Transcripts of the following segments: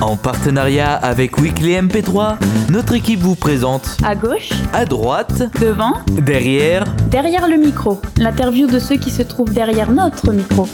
En partenariat avec Weekly MP3, notre équipe vous présente À gauche, à droite, devant, derrière, derrière le micro. L'interview de ceux qui se trouvent derrière notre micro.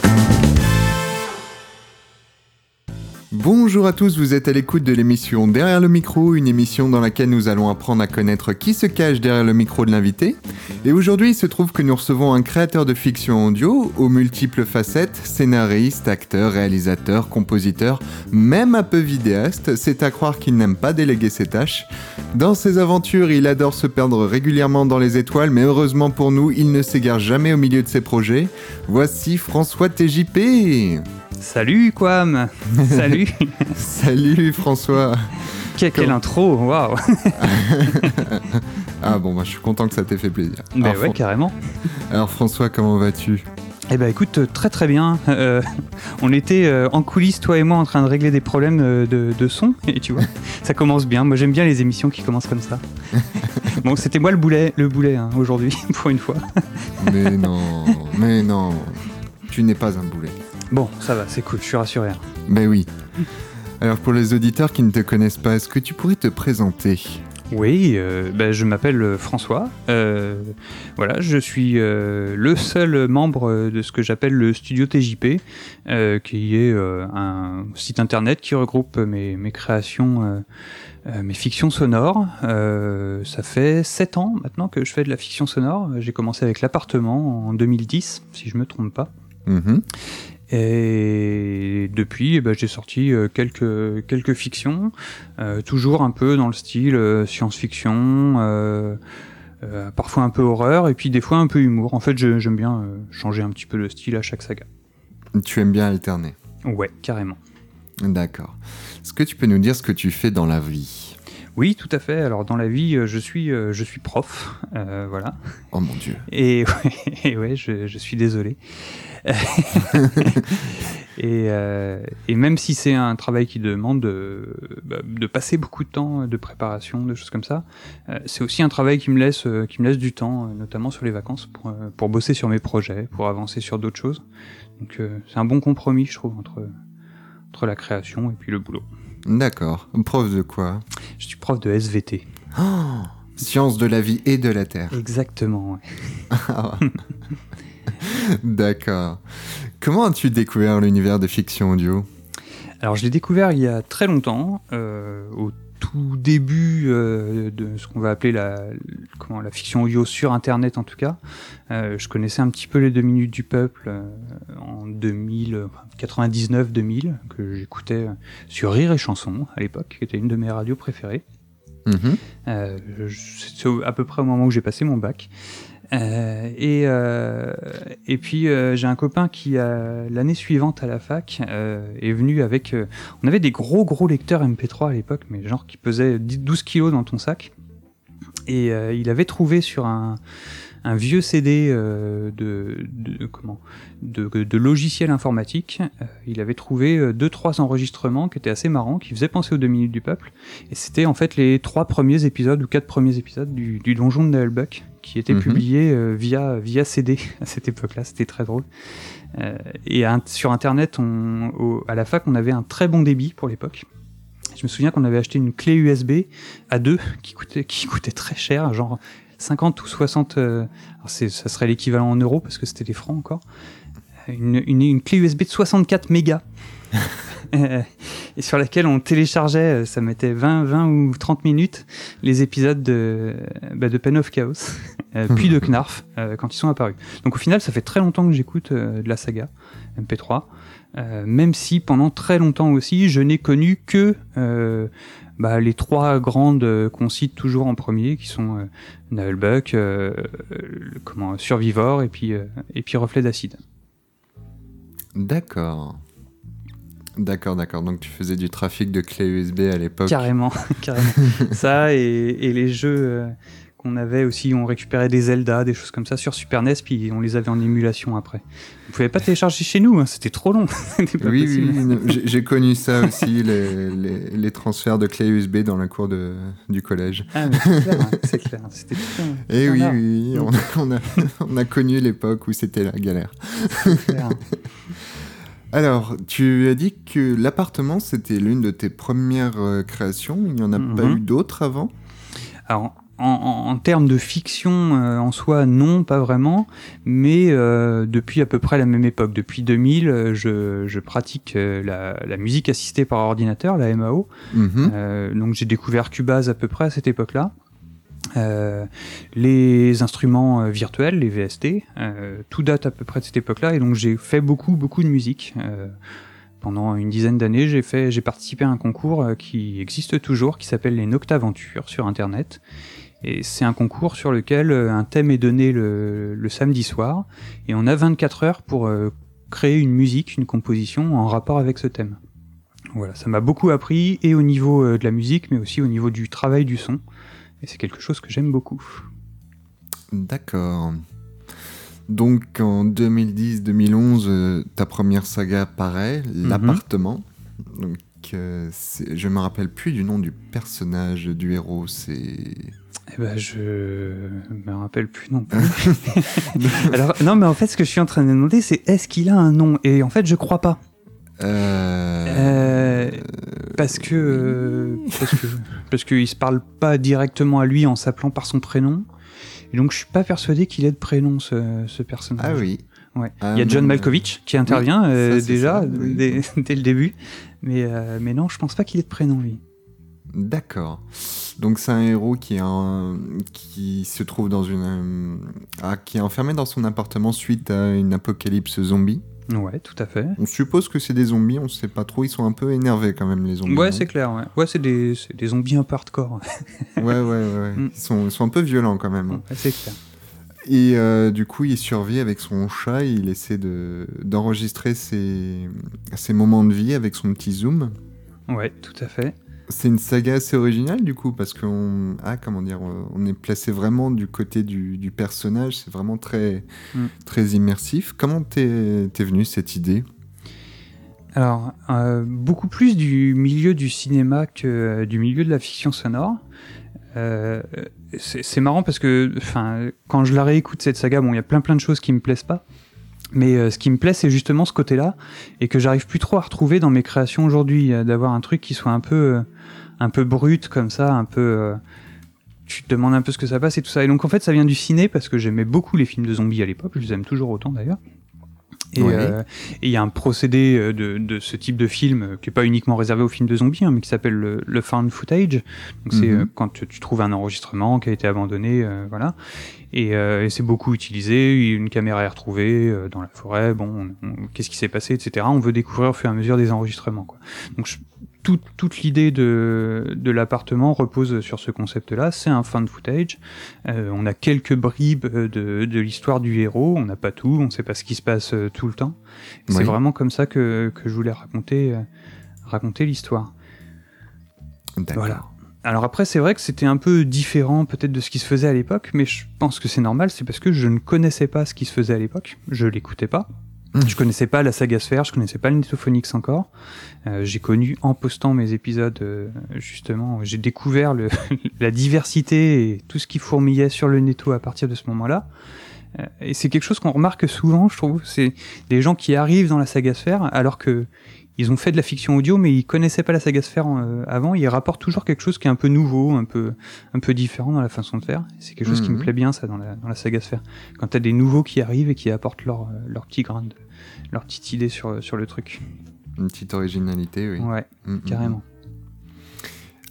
Bonjour à tous, vous êtes à l'écoute de l'émission Derrière le micro, une émission dans laquelle nous allons apprendre à connaître qui se cache derrière le micro de l'invité. Et aujourd'hui, il se trouve que nous recevons un créateur de fiction audio aux multiples facettes, scénariste, acteur, réalisateur, compositeur, même un peu vidéaste, c'est à croire qu'il n'aime pas déléguer ses tâches. Dans ses aventures, il adore se perdre régulièrement dans les étoiles, mais heureusement pour nous, il ne s'égare jamais au milieu de ses projets. Voici François TJP Salut Quam Salut Salut François Quelle, quelle intro Waouh Ah bon, bah, je suis content que ça t'ait fait plaisir. Ben Alors, ouais, Fran- carrément. Alors François, comment vas-tu? Eh ben écoute, euh, très très bien. Euh, on était euh, en coulisses, toi et moi, en train de régler des problèmes euh, de, de son, et tu vois, ça commence bien. Moi j'aime bien les émissions qui commencent comme ça. bon, c'était moi le boulet, le boulet hein, aujourd'hui, pour une fois. Mais non, mais non, tu n'es pas un boulet. Bon, ça va, c'est cool, je suis rassuré. hein. Ben oui. Alors pour les auditeurs qui ne te connaissent pas, est-ce que tu pourrais te présenter? Oui, euh, ben, je m'appelle euh, François. Euh, voilà, je suis euh, le seul membre de ce que j'appelle le studio TJP, qui est un site internet qui regroupe mes, mes créations, mes fictions sonores. Ça fait 7 ans maintenant que je fais de la fiction sonore. J'ai commencé avec l'appartement en 2010, si je me trompe pas. Mhm. Et depuis, eh ben, j'ai sorti euh, quelques, quelques fictions, euh, toujours un peu dans le style euh, science-fiction, euh, euh, parfois un peu horreur, et puis des fois un peu humour. En fait, j'aime bien changer un petit peu le style à chaque saga. Tu aimes bien alterner. Ouais, carrément. D'accord. Est-ce que tu peux nous dire ce que tu fais dans la vie? Oui, tout à fait. Alors dans la vie, euh, je suis, euh, je suis prof, euh, voilà. Oh mon dieu. Et ouais, et ouais, je, je suis désolé. et, euh, et même si c'est un travail qui demande de, bah, de passer beaucoup de temps de préparation, de choses comme ça, c'est aussi un travail qui me laisse, qui me laisse du temps, notamment sur les vacances, pour, pour bosser sur mes projets, pour avancer sur d'autres choses. Donc c'est un bon compromis, je trouve, entre, entre la création et puis le boulot. D'accord. Prof de quoi? Je suis prof de SVT. oh Sciences de la vie et de la terre. Exactement. ouais. D'accord. Comment as-tu découvert l'univers de fiction audio? Alors je l'ai découvert il y a très longtemps, euh, au tout début euh, de ce qu'on va appeler la, comment, la fiction audio sur Internet en tout cas. Euh, je connaissais un petit peu les deux minutes du peuple euh, en 2000, euh, 99-2000, que j'écoutais sur Rire et Chanson à l'époque, qui était une de mes radios préférées. Je- c'est à peu près au moment où j'ai passé mon bac. Euh, et, euh, et puis euh, j'ai un copain qui, l'année suivante à la fac, est venu avec... on avait des gros gros lecteurs MP3 à l'époque, mais genre qui pesaient 10 12 kilos dans ton sac. Et il avait trouvé sur un, un vieux CD euh, de, de, comment, de, de logiciels informatiques, euh, il avait trouvé deux trois enregistrements qui étaient assez marrants, qui faisaient penser aux deux minutes du peuple. Et c'était en fait les trois premiers épisodes ou quatre premiers épisodes du, du donjon de Naelbuck qui étaient Mhm. publiés euh, via, via CD à cette époque-là. C'était très drôle. Euh, et un- sur Internet, on, au- à la fac, on avait un très bon débit pour l'époque. Je me souviens qu'on avait acheté une clé USB à deux qui coûtait, qui coûtait très cher, genre 50 ou 60. euh, alors ça serait l'équivalent en euros parce que c'était des francs encore. Une, une- une clé USB de 64 mégas. Et sur laquelle on téléchargeait, euh, ça mettait 20, 20 ou 30 minutes, les épisodes de, bah, de Pen of Chaos, euh, puis de Knarf, euh, quand ils sont apparus. Donc au final, ça fait très longtemps que j'écoute de la saga MP3, euh, même si pendant très longtemps aussi, je n'ai connu que bah, les trois grandes euh, qu'on cite toujours en premier, qui sont euh, euh, comment, Survivor et puis, et puis Reflet d'acide. D'accord. D'accord, d'accord. Donc tu faisais du trafic de clés USB à l'époque. Carrément, carrément. Ça et, et les jeux euh, qu'on avait aussi, on récupérait des Zelda, des choses comme ça sur Super NES, puis on les avait en émulation après. On pouvait pas télécharger chez nous, hein, c'était trop long. C'était Oui, oui, oui, j'ai- connu ça aussi, les, les- les transferts de clés USB dans la cour de, du collège. Ah, c'est clair, hein, c'est clair. C'était Et un oui, oui, on a, on a, on a connu l'époque où c'était la galère. c'est clair. Alors, tu as dit que l'appartement, c'était l'une de tes premières euh, créations. Il n'y en a pas Mhm. eu d'autres avant? Alors, en, en- en termes de fiction euh, en soi, non, pas vraiment, mais euh, depuis à peu près la même époque, depuis 2000, euh, je, je pratique la, la musique assistée par ordinateur, la MAO. Mhm. Euh, donc j'ai découvert Cubase à peu près à cette époque-là. Euh, les instruments euh, virtuels, les VST, euh, tout date à peu près de cette époque-là, et donc j'ai fait beaucoup, beaucoup de musique. Euh, pendant une dizaine d'années, j'ai fait, j'ai participé à un concours qui existe toujours, qui s'appelle les Noctaventures sur Internet. Et c'est un concours sur lequel un thème est donné le, le samedi soir, et on a 24 heures pour créer une musique, une composition en rapport avec ce thème. Voilà, ça m'a beaucoup appris, et au niveau de la musique, mais aussi au niveau du travail du son. Et c'est quelque chose que j'aime beaucoup. D'accord. Donc en 2010-2011, euh, ta première saga paraît, Mhm. l'appartement. Donc euh, je me rappelle plus du nom du personnage du héros. C'est Eh ben, je me rappelle plus non plus. Alors, non, mais en fait, ce que je suis en train de demander, c'est est-ce qu'il a un nom? Et en fait, je crois pas. Euh, Euh, Parce que, euh, parce que, parce qu'il se parle pas directement à lui en s'appelant par son prénom. Et donc, je suis pas persuadé qu'il ait de prénom, ce, ce personnage. Ah oui. Ouais. Il y a non, John Malkovich qui intervient Oui, ça, euh, c'est déjà ça, oui. dès, dès le début. Mais, euh, mais non, je pense pas qu'il ait de prénom, lui. D'accord. Donc c'est un héros qui, est qui se trouve dans une... euh, ah, qui est enfermé dans son appartement suite à une apocalypse zombie. Ouais, tout à fait. On suppose que c'est des zombies, on sait pas trop, ils sont un peu énervés quand même les zombies. Ouais, c'est clair. Ouais, ouais c'est des, des zombies un peu hardcore. Ouais, ouais, ouais. ouais. Mm. Ils, sont, ils sont un peu violents quand même. Ouais, c'est clair. Et euh, du coup, il survit avec son chat, il essaie de, d'enregistrer ses, ses moments de vie avec son petit zoom. Ouais, tout à fait. C'est une saga assez originale du coup, parce qu'on ah, comment dire, euh, on est placé vraiment du côté du, du personnage, c'est vraiment très, Mm. très immersif. Comment t'es, t'es venu cette idée? Alors, euh, beaucoup plus du milieu du cinéma que euh, du milieu de la fiction sonore. Euh, c'est c'est marrant parce que, enfin, quand je la réécoute cette saga, bon, il y a plein plein de choses qui me plaisent pas. Mais euh, ce qui me plaît, c'est justement ce côté-là, et que j'arrive plus trop à retrouver dans mes créations aujourd'hui, euh, d'avoir un truc qui soit un peu, euh, un peu brut comme ça, un peu. euh, tu te demandes un peu ce que ça passe et tout ça. Et donc en fait, ça vient du ciné parce que j'aimais beaucoup les films de zombies à l'époque. Je les aime toujours autant d'ailleurs. Et Ouais. euh, il y a un procédé euh, de, de ce type de film euh, qui est pas uniquement réservé aux films de zombies, hein, mais qui s'appelle le, le found footage. Donc c'est Mhm. euh, quand tu, tu trouves un enregistrement qui a été abandonné, euh, voilà. Et, euh, et c'est beaucoup utilisé. Une caméra est retrouvée dans la forêt. Bon, on- on- qu'est-ce qui s'est passé, etc. On veut découvrir au fur et à mesure des enregistrements. Quoi. Donc je- toute, toute l'idée de, de l'appartement repose sur ce concept-là. C'est un found footage. Euh, on a quelques bribes euh, de, de l'histoire du héros. On n'a pas tout. On ne sait pas ce qui se passe euh, tout le temps. C'est vraiment comme ça que, que je voulais raconter, euh, raconter l'histoire. Voilà. Alors après, c'est vrai que c'était un peu différent peut-être de ce qui se faisait à l'époque, mais je pense que c'est normal, c'est parce que je ne connaissais pas ce qui se faisait à l'époque, je l'écoutais pas. Mmh. Je connaissais pas la saga Sphere, je connaissais pas le Netophonix encore. Euh, j'ai connu en postant mes épisodes, euh, justement, j'ai découvert le, la diversité et tout ce qui fourmillait sur le Netto à partir de ce moment-là. Euh, et c'est quelque chose qu'on remarque souvent, je trouve. C'est des gens qui arrivent dans la saga Sphère alors que ils ont fait de la fiction audio, mais ils connaissaient pas la saga Sphère euh, avant. Ils rapportent toujours quelque chose qui est un peu nouveau, un peu, un peu différent dans la façon de faire. C'est quelque chose qui me Mhm. plaît bien, ça, dans la, dans la saga Sphère. Quand t'as des nouveaux qui arrivent et qui apportent leur, euh, leur petit grain, de, leur petite idée sur, sur le truc. Une petite originalité, oui. Ouais, Mm, mm, carrément.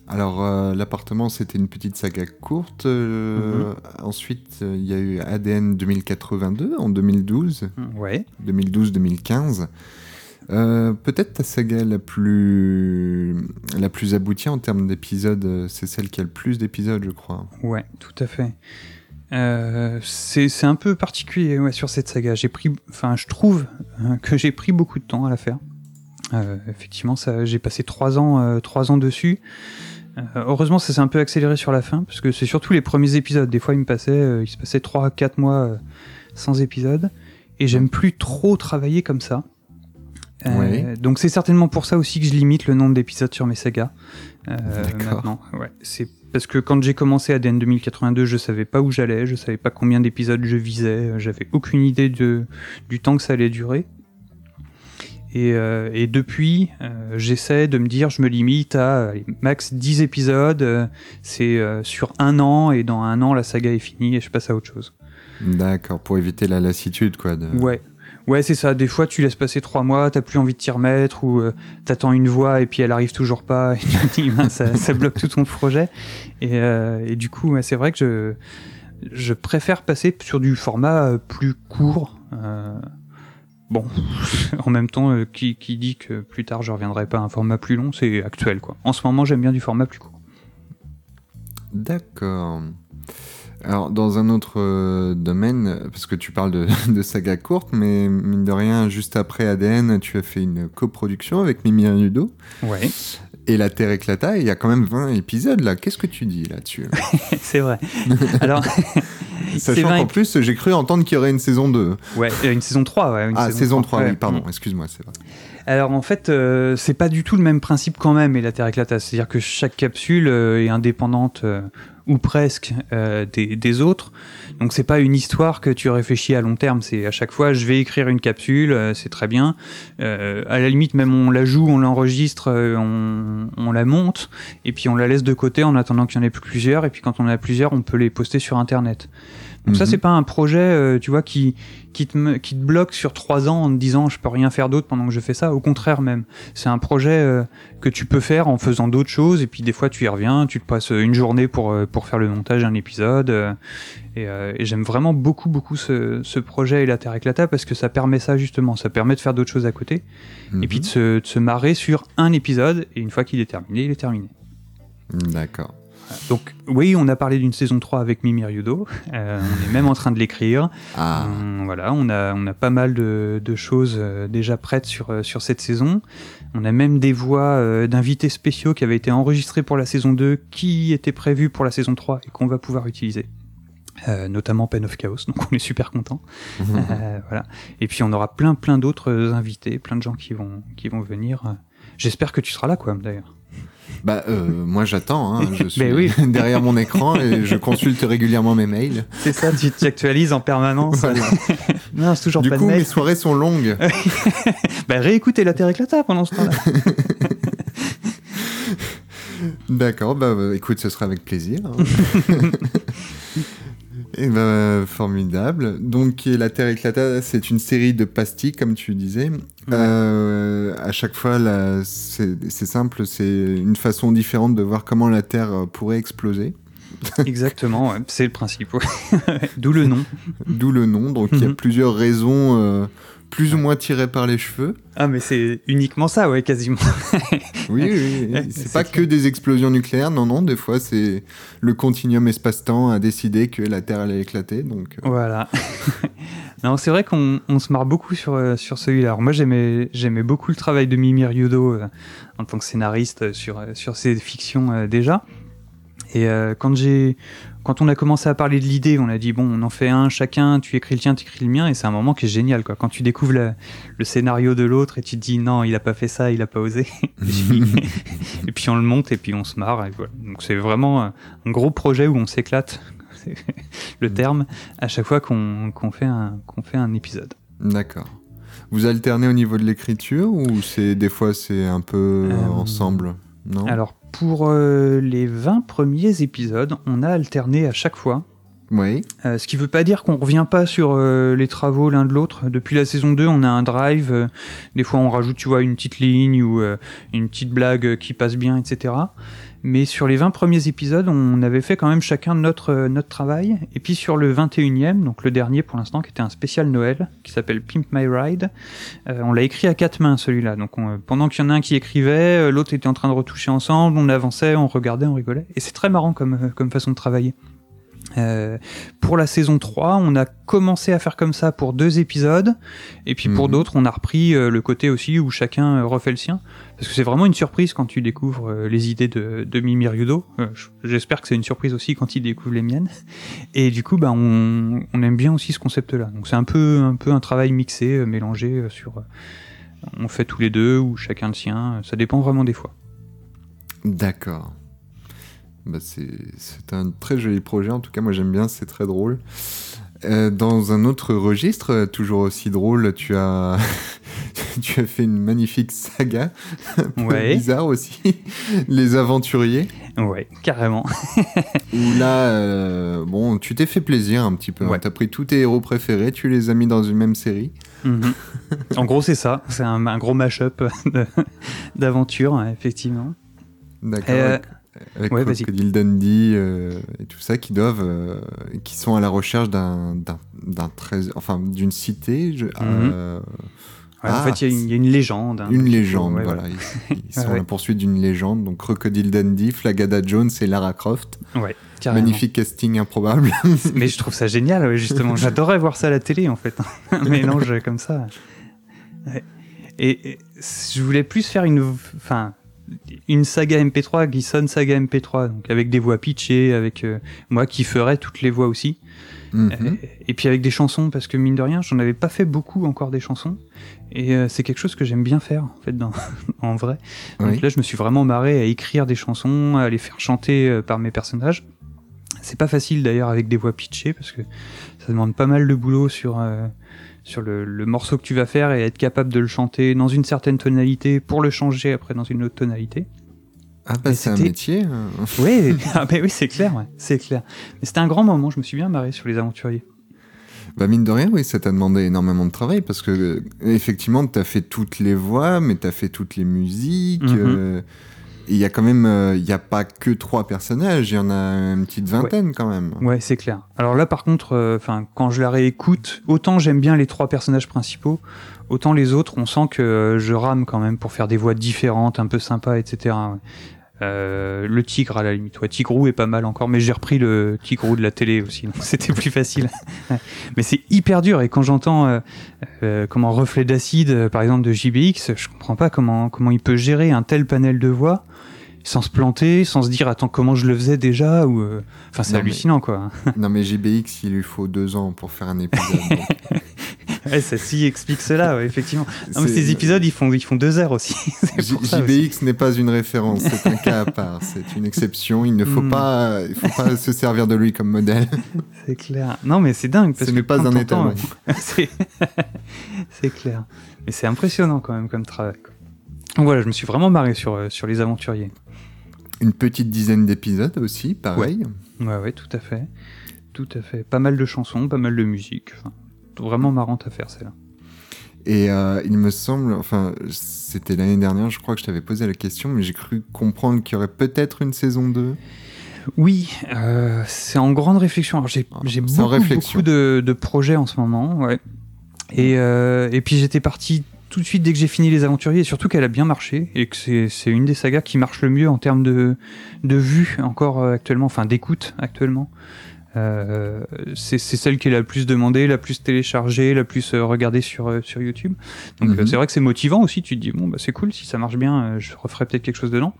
Alors, euh, l'appartement, c'était une petite saga courte. euh, Ensuite, euh, il y a eu ADN 2082 en 2012, Ouais. 2012-2015. Euh, Peut-être ta saga la plus, la plus aboutie en termes d'épisodes, c'est celle qui a le plus d'épisodes, je crois. Ouais, tout à fait. Euh, c'est un peu particulier sur cette saga. J'ai pris, enfin, je trouve euh, que j'ai pris beaucoup de temps à la faire. Euh, effectivement, j'ai passé trois ans, euh, trois ans dessus. Euh, heureusement, ça s'est un peu accéléré sur la fin parce que c'est surtout les premiers épisodes. Des fois, il me passait, il se passait trois, quatre mois sans épisode, et j'aime plus trop travailler comme ça. Euh. Donc c'est certainement pour ça aussi que je limite le nombre d'épisodes sur mes sagas. Euh, D'accord. maintenant, ouais, c'est parce que quand j'ai commencé ADN 2082, je savais pas où j'allais, je savais pas combien d'épisodes je visais, euh, j'avais aucune idée de, du temps que ça allait durer. Et, euh, et depuis, euh, j'essaie de me dire, je me limite à max 10 épisodes, c'est sur un an, et dans un an, la saga est finie et je passe à autre chose. D'accord, pour éviter la lassitude, quoi. De... Ouais. Ouais, c'est ça. Des fois, tu laisses passer trois mois, t'as plus envie de t'y remettre, ou euh, t'attends une voix et puis elle arrive toujours pas, et ça, bloque tout ton projet. Et, euh, du coup, c'est vrai que je, préfère passer sur du format euh, plus court. Bon, en même temps, qui, qui dit que plus tard je reviendrai pas à un format plus long, c'est actuel, quoi. En ce moment, j'aime bien du format plus court. D'accord. Alors, dans un autre euh, domaine, parce que tu parles de, de saga courte, mais mine de rien, juste après ADN, tu as fait une coproduction avec Mimi Rudo Ouais, et La Terre éclata, il y a quand même 20 épisodes là. Qu'est-ce que tu dis là-dessus c'est vrai. Alors, Sachant 20 qu'en plus, j'ai cru entendre qu'il y aurait une saison 2. ouais, euh, une saison 3, ouais. Une Ah, saison 3, ouais. oui, pardon, excuse-moi, c'est vrai. Alors en fait, euh, c'est pas du tout le même principe quand même, et la Terre éclata. C'est-à-dire que chaque capsule euh, est indépendante ou presque euh, des, autres. Donc c'est pas une histoire que tu réfléchis à long terme. C'est à chaque fois, je vais écrire une capsule, euh, c'est très bien. Euh, à la limite, même on la joue, on l'enregistre, on, la monte, et puis on la laisse de côté en attendant qu'il y en ait plusieurs. Et puis quand on a plusieurs, on peut les poster sur Internet. Donc ça, Mhm. c'est pas un projet, euh, tu vois, qui qui te, qui te bloque sur trois ans en te disant je peux rien faire d'autre pendant que je fais ça. Au contraire même, c'est un projet euh, que tu peux faire en faisant d'autres choses et puis des fois tu y reviens, tu te passes une journée pour euh, pour faire le montage d'un épisode. euh, et, euh, et j'aime vraiment beaucoup beaucoup ce, ce projet et la Terre éclata parce que ça permet ça justement, ça permet de faire d'autres choses à côté et puis de Mhm. se, de se marrer sur un épisode et une fois qu'il est terminé, il est terminé. D'accord. Donc oui, on a parlé d'une saison 3 avec Mimi Ryudo, Euh, on est même en train de l'écrire. Ah, On- voilà, on a, on a pas mal de, de choses euh, déjà prêtes sur, euh, sur cette saison. On a même des voix euh, d'invités spéciaux qui avaient été enregistrés pour la saison 2, qui étaient prévus pour la saison 3 et qu'on va pouvoir utiliser. Euh, notamment Pen of Chaos, donc on est super content. Euh, voilà. Et puis on aura plein plein d'autres invités, plein de gens qui vont qui vont venir. J'espère que tu seras là, quoi, d'ailleurs. Bah, euh, moi j'attends, hein, je suis oui. derrière mon écran et je consulte régulièrement mes mails. C'est ça, tu t'actualises en permanence. Voilà. non, c'est toujours Du pas coup, de mail. mes soirées sont longues. Bah réécoutez la Terre éclata pendant ce temps-là. D'accord, bah, bah, écoute, ce sera avec plaisir. hein. Et bah, formidable. Donc, La Terre éclata, c'est une série de pastilles, comme tu disais. Euh, à chaque fois, c'est simple, c'est une façon différente de voir comment la Terre euh, pourrait exploser. Exactement, ouais, c'est le principe. D'où le nom. D'où le nom. Donc, il y a Mhm. plusieurs raisons, euh, plus ou moins tirées par les cheveux. Ah, mais c'est uniquement ça, ouais, quasiment. Oui, oui, oui. C'est pas clair. que des explosions nucléaires, non, non. Des fois, c'est le continuum espace-temps a décidé que la Terre allait éclater. Donc, euh, Voilà. non, c'est vrai qu'on on se marre beaucoup sur, euh, sur celui-là. Alors moi, j'aimais beaucoup le travail de Mimi Ryudo euh, en tant que scénariste sur, sur ses fictions euh, déjà. Et quand j'ai quand on a commencé à parler de l'idée, on a dit bon, on en fait un chacun, tu écris le tien, tu écris le mien, et c'est un moment qui est génial quoi. Quand tu découvres la- le scénario de l'autre et tu te dis non, il a pas fait ça, il a pas osé. et, puis, on le monte et puis on se marre. Et voilà. Donc c'est vraiment un, gros projet où on s'éclate, le terme, à chaque fois qu'on qu'on fait un qu'on fait un épisode. D'accord. Vous alternez au niveau de l'écriture ou c'est des fois c'est un peu Euh, ensemble? Non? Alors pour euh, les 20 premiers épisodes, on a alterné à chaque fois. Oui. Euh, ce qui veut pas dire qu'on revient pas sur euh, les travaux l'un de l'autre. Depuis la saison 2, on a un drive. euh, des fois, on rajoute, tu vois, une petite ligne ou une petite blague qui passe bien, etc. Mais sur les 20 premiers épisodes, on avait fait quand même chacun notre, euh, notre travail. Et puis sur le 21e, donc le dernier pour l'instant, qui était un spécial Noël, qui s'appelle Pimp My Ride, euh, on l'a écrit à quatre mains celui-là. Donc on- euh, pendant qu'il y en a un qui écrivait, l'autre était en train de retoucher ensemble, on avançait, on regardait, on rigolait. Et c'est très marrant comme, comme façon de travailler. Euh, pour la saison 3, on a commencé à faire comme ça pour deux épisodes, et puis pour Mhm. d'autres, on a repris euh, le côté aussi où chacun euh, refait le sien, parce que c'est vraiment une surprise quand tu découvres euh, les idées de, de Mimi Ryudo. J'espère que c'est une surprise aussi quand il découvre les miennes. Et du coup, bah, on, on aime bien aussi ce concept-là. Donc c'est un peu, un peu un travail mixé, mélangé sur. on fait tous les deux ou chacun le sien. Ça dépend vraiment des fois. D'accord. Bah, c'est un très joli projet. En tout cas, moi j'aime bien, c'est très drôle. Euh, dans un autre registre, euh, toujours aussi drôle, tu as, tu as fait une magnifique saga, un peu Ouais. bizarre aussi, Les Aventuriers, Ouais, carrément. où là, euh, bon, tu t'es fait plaisir un petit peu. Ouais. Tu as pris tous tes héros préférés, tu les as mis dans une même série. Mhm. En gros, c'est ça. C'est un, un gros mash-up de- d'aventure, hein, effectivement. D'accord. Euh, avec ouais. Crocodile Dundee euh, et tout ça, qui doivent, euh, qui sont à la recherche d'un, d'un, d'un trésor, enfin d'une cité. je- euh, Ouais, Ah, en fait, il y, a une- il y a une légende. hein. Une légende, Ouais, voilà. Ils, ils sont à la poursuite d'une légende. Donc Crocodile Dundee, Flagada Jones et Lara Croft. Ouais, carrément. Magnifique casting improbable. Mais je trouve ça génial, justement. J'adorais voir ça à la télé, en fait. Un mélange comme ça. Et je voulais plus faire une, enfin, une saga MP3 qui sonne saga MP3, donc avec des voix pitchées, avec euh, moi qui ferais toutes les voix aussi. Mhm. Et, et puis avec des chansons, parce que mine de rien, j'en avais pas fait beaucoup encore des chansons. Et euh, c'est quelque chose que j'aime bien faire, en fait, dans, en vrai. Donc Oui. là, je me suis vraiment marré à écrire des chansons, à les faire chanter euh, par mes personnages. C'est pas facile d'ailleurs avec des voix pitchées, parce que ça demande pas mal de boulot sur, euh, sur le, le morceau que tu vas faire et être capable de le chanter dans une certaine tonalité pour le changer après dans une autre tonalité. Ah bah c'est un métier. hein. Oui, ah, ben oui, c'est clair, ouais, c'est clair. Mais c'était un grand moment, je me suis bien marré sur les aventuriers. Bah mine de rien, oui, ça t'a demandé énormément de travail parce que euh, effectivement, t'as fait toutes les voix, mais t'as fait toutes les musiques. Mhm. euh, il y a quand même, euh, il y a pas que trois personnages, il y en a une petite vingtaine quand même. Ouais, c'est clair. Alors là, par contre, euh, enfin, quand je la réécoute, autant j'aime bien les trois personnages principaux, autant les autres, on sent que euh, je rame quand même pour faire des voix différentes, un peu sympas, etc. ouais. Euh, le tigre à la limite, ouais, Tigrou est pas mal encore, mais j'ai repris le Tigrou de la télé aussi, donc c'était plus facile. Mais c'est hyper dur, et quand j'entends euh, euh, comment reflet d'acide, par exemple de JBX, je comprends pas comment comment il peut gérer un tel panel de voix sans se planter, sans se dire attends comment je le faisais déjà ou euh, enfin c'est mais- hallucinant quoi. non mais JBX, il lui faut deux ans pour faire un épisode. Ouais, ça s'y explique cela, ouais, effectivement. Non, mais ces épisodes, ils font, ils font deux heures aussi. JBX n'est pas une référence, c'est un cas à part, c'est une exception. Il ne faut Hmm. pas, il faut pas se servir de lui comme modèle. C'est clair. Non, mais c'est dingue. Parce Ce n'est pas un c'est c'est clair. Mais c'est impressionnant quand même comme travail. quoi. Donc voilà, je me suis vraiment marré sur, euh, sur les aventuriers. Une petite dizaine d'épisodes aussi, pareil. Ouais, ouais, tout à fait. Tout à fait. Pas mal de chansons, pas mal de musique. Enfin, vraiment marrante à faire, celle-là. Et euh, il me semble, enfin, c'était l'année dernière, je crois que je t'avais posé la question, mais j'ai cru comprendre qu'il y aurait peut-être une saison 2. Oui, euh, c'est en grande réflexion. Alors, j'ai Ah, beaucoup, de, de projets en ce moment, ouais. Et, euh, et puis j'étais parti tout de suite dès que j'ai fini Les Aventuriers, et surtout qu'elle a bien marché, et que c'est c'est une des sagas qui marche le mieux en termes de, de vues encore euh, actuellement, enfin d'écoute actuellement. Euh, c'est c'est celle qui est la plus demandée, la plus téléchargée, la plus euh, regardée sur, euh, sur YouTube. Donc Mhm. c'est vrai que c'est motivant aussi, tu te dis, bon, bah, c'est cool, si ça marche bien, je referai peut-être quelque chose dedans.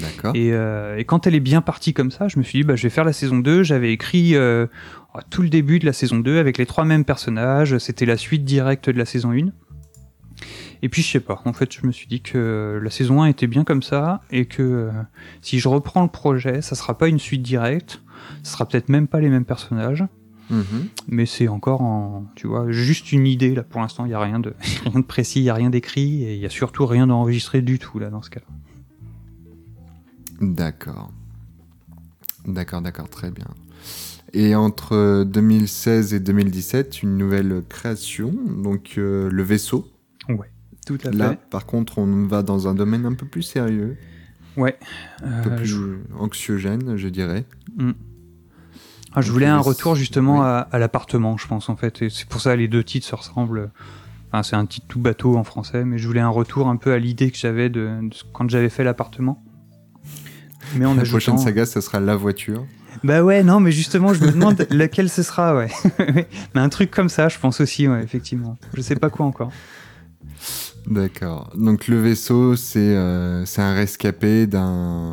D'accord. Et, euh, et quand elle est bien partie comme ça, je me suis dit, bah, je vais faire la saison 2. J'avais écrit euh, tout le début de la saison 2 avec les trois mêmes personnages. C'était la suite directe de la saison 1. Et puis, je sais pas. En fait, je me suis dit que la saison 1 était bien comme ça et que euh, si je reprends le projet, ça sera pas une suite directe. Ce sera peut-être même pas les mêmes personnages. Mhm. Mais c'est encore en, tu vois, juste une idée là. Pour l'instant, il y a rien de, rien de précis, il y a rien d'écrit et il y a surtout rien d'enregistré du tout là dans ce cas. D'accord. D'accord, d'accord, très bien. Et entre 2016 et 2017, une nouvelle création, donc euh, le vaisseau. Tout à Là, fait. par contre, on va dans un domaine un peu plus sérieux, Ouais. un peu Euh, plus je- anxiogène, je dirais. Ah, je voulais le un retour justement oui. à, à l'appartement, je pense en fait. Et c'est pour ça les deux titres se ressemblent. Enfin, c'est un titre tout bateau en français, mais je voulais un retour un peu à l'idée que j'avais de, de ce- quand j'avais fait l'appartement. Mais en La ajoutant- prochaine saga, ça sera la voiture. Bah ouais, non, mais justement, je me demande lequel ce sera, ouais. mais un truc comme ça, je pense aussi, ouais, effectivement. Je sais pas quoi encore. D'accord. Donc le vaisseau, c'est euh, un rescapé d'un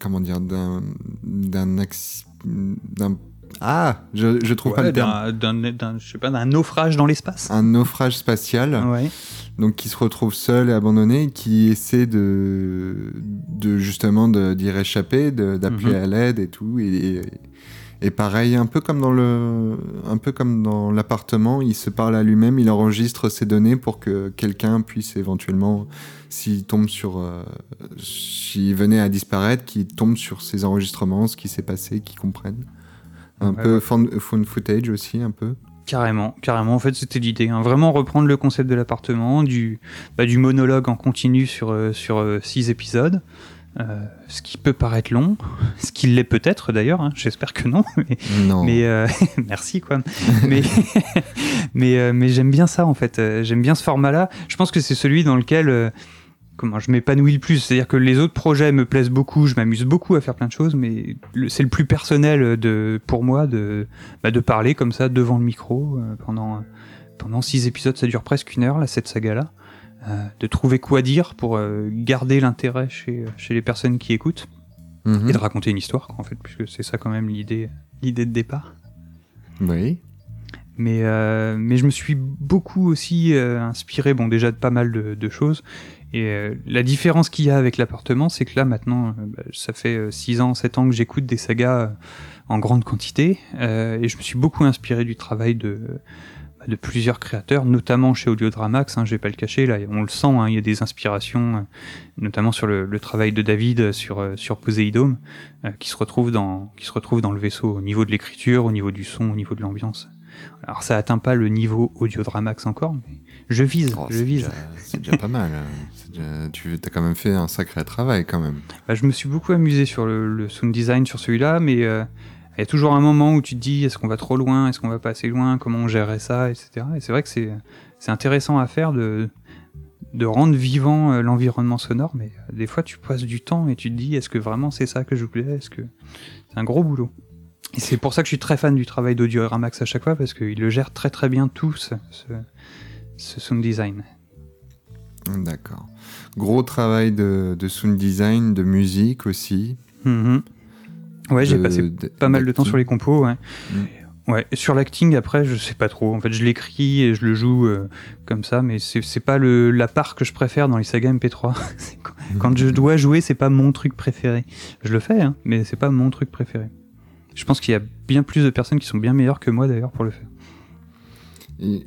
comment dire d'un d'un ah je, je trouve pas le terme d'un, je sais pas, d'un naufrage dans l'espace. un naufrage spatial Ouais. donc qui se retrouve seul et abandonné qui essaie de de justement de- d'y réchapper d'appeler Mhm. à l'aide et tout et, et, Et pareil, un peu comme dans le, un peu comme dans l'appartement, il se parle à lui-même, il enregistre ses données pour que quelqu'un puisse éventuellement, s'il tombe sur, euh, s'il venait à disparaître, qu'il tombe sur ses enregistrements, ce qui s'est passé, qu'il comprenne. Un Ouais, peu ouais. phone footage aussi, un peu. Carrément, carrément. En fait, c'était l'idée. hein. Vraiment reprendre le concept de l'appartement, du, bah, du monologue en continu sur, euh, sur euh, six épisodes. Euh, ce qui peut paraître long, ce qui l'est peut-être d'ailleurs, hein. j'espère que non, mais, Non. mais euh, merci quoi. mais mais, euh, mais j'aime bien ça en fait, j'aime bien ce format-là. Je pense que c'est celui dans lequel comment je m'épanouis le plus. C'est-à-dire que les autres projets me plaisent beaucoup, je m'amuse beaucoup à faire plein de choses, mais c'est le plus personnel de pour moi de bah, de parler comme ça devant le micro pendant pendant six épisodes, ça dure presque une heure là cette saga-là. Euh, de trouver quoi dire pour euh, garder l'intérêt chez, chez les personnes qui écoutent Mhm. et de raconter une histoire quoi, en fait puisque c'est ça quand même l'idée l'idée de départ Oui. mais euh, mais je me suis beaucoup aussi euh, inspiré bon déjà de pas mal de, de choses et euh, la différence qu'il y a avec l'appartement c'est que là maintenant euh, bah, ça fait 6 ans 7 ans que j'écoute des sagas euh, en grande quantité euh, et je me suis beaucoup inspiré du travail de de plusieurs créateurs, notamment chez Audiodramax, hein, je vais pas le cacher, là on le sent, hein, il y a des inspirations, euh, notamment sur le, le travail de David euh, sur, euh, sur Poséidome, euh, qui, se retrouve dans, qui se retrouve dans le vaisseau au niveau de l'écriture, au niveau du son, au niveau de l'ambiance. Alors ça atteint pas le niveau Audiodramax encore, mais je vise, Oh, je c'est vise. déjà- C'est déjà pas mal. hein. Déjà- Tu as quand même fait un sacré travail quand même. Bah, je me suis beaucoup amusé sur le, le sound design sur celui-là, mais euh, il y a toujours un moment où tu te dis est-ce qu'on va trop loin, est-ce qu'on va pas assez loin, comment on gérerait ça, etc. Et c'est vrai que c'est c'est intéressant à faire de de rendre vivant euh, l'environnement sonore, mais euh, des fois tu passes du temps et tu te dis est-ce que vraiment c'est ça que je voulais, est-ce que c'est un gros boulot. Et c'est pour ça que je suis très fan du travail d'Audio Ramax à chaque fois parce qu'il le gère très très bien tout ce, ce, sound design. D'accord. Gros travail de, de sound design, de musique aussi. Mhm. Ouais, j'ai passé pas mal de temps sur les compos, ouais. Mm. Ouais, sur l'acting, après, je sais pas trop. En fait, je l'écris et je le joue euh, comme ça, mais c'est pas le, la part que je préfère dans les sagas MP3. C'est quand, quand je dois jouer, c'est pas mon truc préféré. Je le fais, hein, mais c'est pas mon truc préféré. Je pense qu'il y a bien plus de personnes qui sont bien meilleures que moi d'ailleurs pour le faire.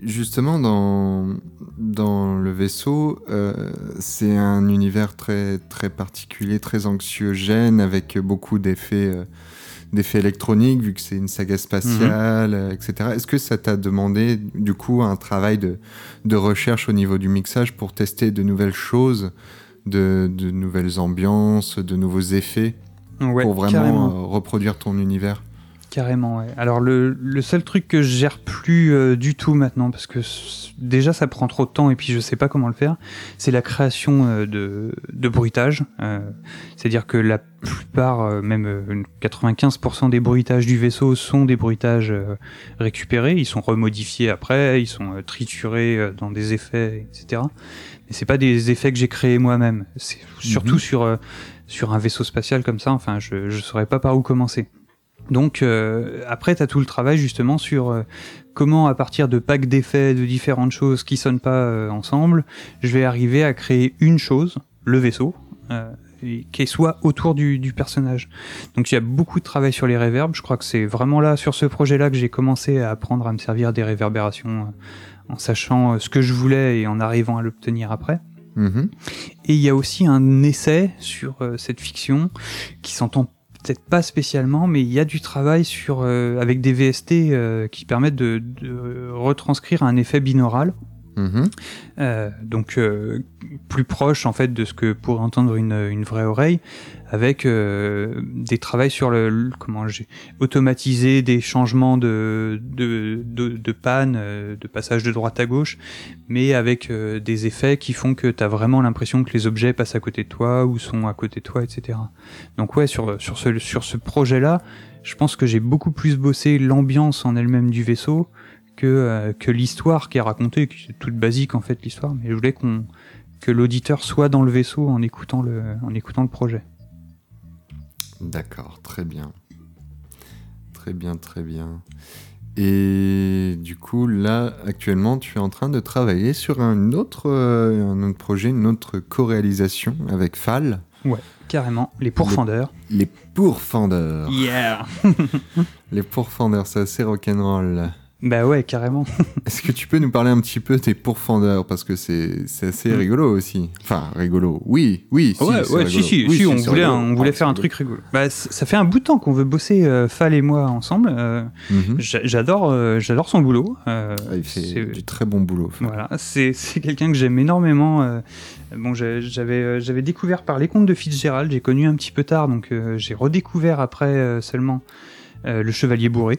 Justement, dans, dans le vaisseau, euh, c'est un univers très, très particulier, très anxiogène, avec beaucoup d'effets euh, d'effets électroniques, vu que c'est une saga spatiale, euh, etc. Est-ce que ça t'a demandé, du coup, un travail de, de recherche au niveau du mixage pour tester de nouvelles choses, de, de nouvelles ambiances, de nouveaux effets, Ouais, pour vraiment euh, reproduire ton univers? Carrément, ouais. Alors le, le seul truc que je gère plus euh, du tout maintenant, parce que déjà ça prend trop de temps et puis je sais pas comment le faire, c'est la création euh, de, de bruitage. Euh, C'est-à-dire que la plupart, euh, même euh, 95% des bruitages du vaisseau sont des bruitages euh, récupérés, ils sont remodifiés après, ils sont euh, triturés euh, dans des effets, etc. Mais c'est pas des effets que j'ai créés moi-même. C'est surtout Mhm. sur, euh, sur un vaisseau spatial comme ça, enfin je, je saurais pas par où commencer. Donc euh, après, tu as tout le travail justement sur euh, comment, à partir de packs d'effets, de différentes choses qui sonnent pas euh, ensemble, je vais arriver à créer une chose, le vaisseau, euh, qui soit autour du, du personnage. Donc il y a beaucoup de travail sur les réverbes. Je crois que c'est vraiment là, sur ce projet-là, que j'ai commencé à apprendre à me servir des réverbérations euh, en sachant euh, ce que je voulais et en arrivant à l'obtenir après. Mhm. Et il y a aussi un essai sur euh, cette fiction qui s'entend peut-être pas spécialement, mais il y a du travail sur euh, avec des VST euh, qui permettent de, de retranscrire un effet binaural. Mhm. Euh, donc euh, plus proche en fait de ce que pourrait entendre une, une vraie oreille, avec euh, des travails sur le, comment j'ai automatisé des changements de de, de, de panne, euh, de passage de droite à gauche, mais avec euh, des effets qui font que tu as vraiment l'impression que les objets passent à côté de toi ou sont à côté de toi, etc. Donc ouais, sur sur ce sur ce projet là, je pense que j'ai beaucoup plus bossé l'ambiance en elle-même du vaisseau que, euh, que l'histoire qui est racontée, qui est toute basique en fait l'histoire, mais je voulais qu'on que l'auditeur soit dans le vaisseau en écoutant le, en écoutant le projet. D'accord, très bien. Très bien, très bien. Et du coup, là, actuellement, tu es en train de travailler sur un autre, euh, un autre projet, une autre co-réalisation avec FAL. Ouais, carrément. Les pourfendeurs. Les pourfendeurs. Yeah Les pourfendeurs, c'est assez rock'n'roll. Bah ouais, carrément. Est-ce que tu peux nous parler un petit peu des pourfendeurs? Parce que c'est c'est assez Mm. rigolo aussi. Enfin, rigolo. Oui, oui. si, ouais, c'est ouais, si, si, Oui, si, on voulait, on voulait Ah, faire un truc rigolo. Bah, ça fait un bout de temps qu'on veut bosser, euh, Fal et moi, ensemble. euh. Mhm. j'adore, euh, j'adore son boulot. euh, Ah, il fait c'est- du très bon boulot. Voilà, c'est c'est quelqu'un que j'aime énormément. euh, bon, j'avais j'avais découvert par les contes de Fitzgerald, j'ai connu un petit peu tard, donc euh, j'ai redécouvert après euh, seulement euh, Le Chevalier Bourré.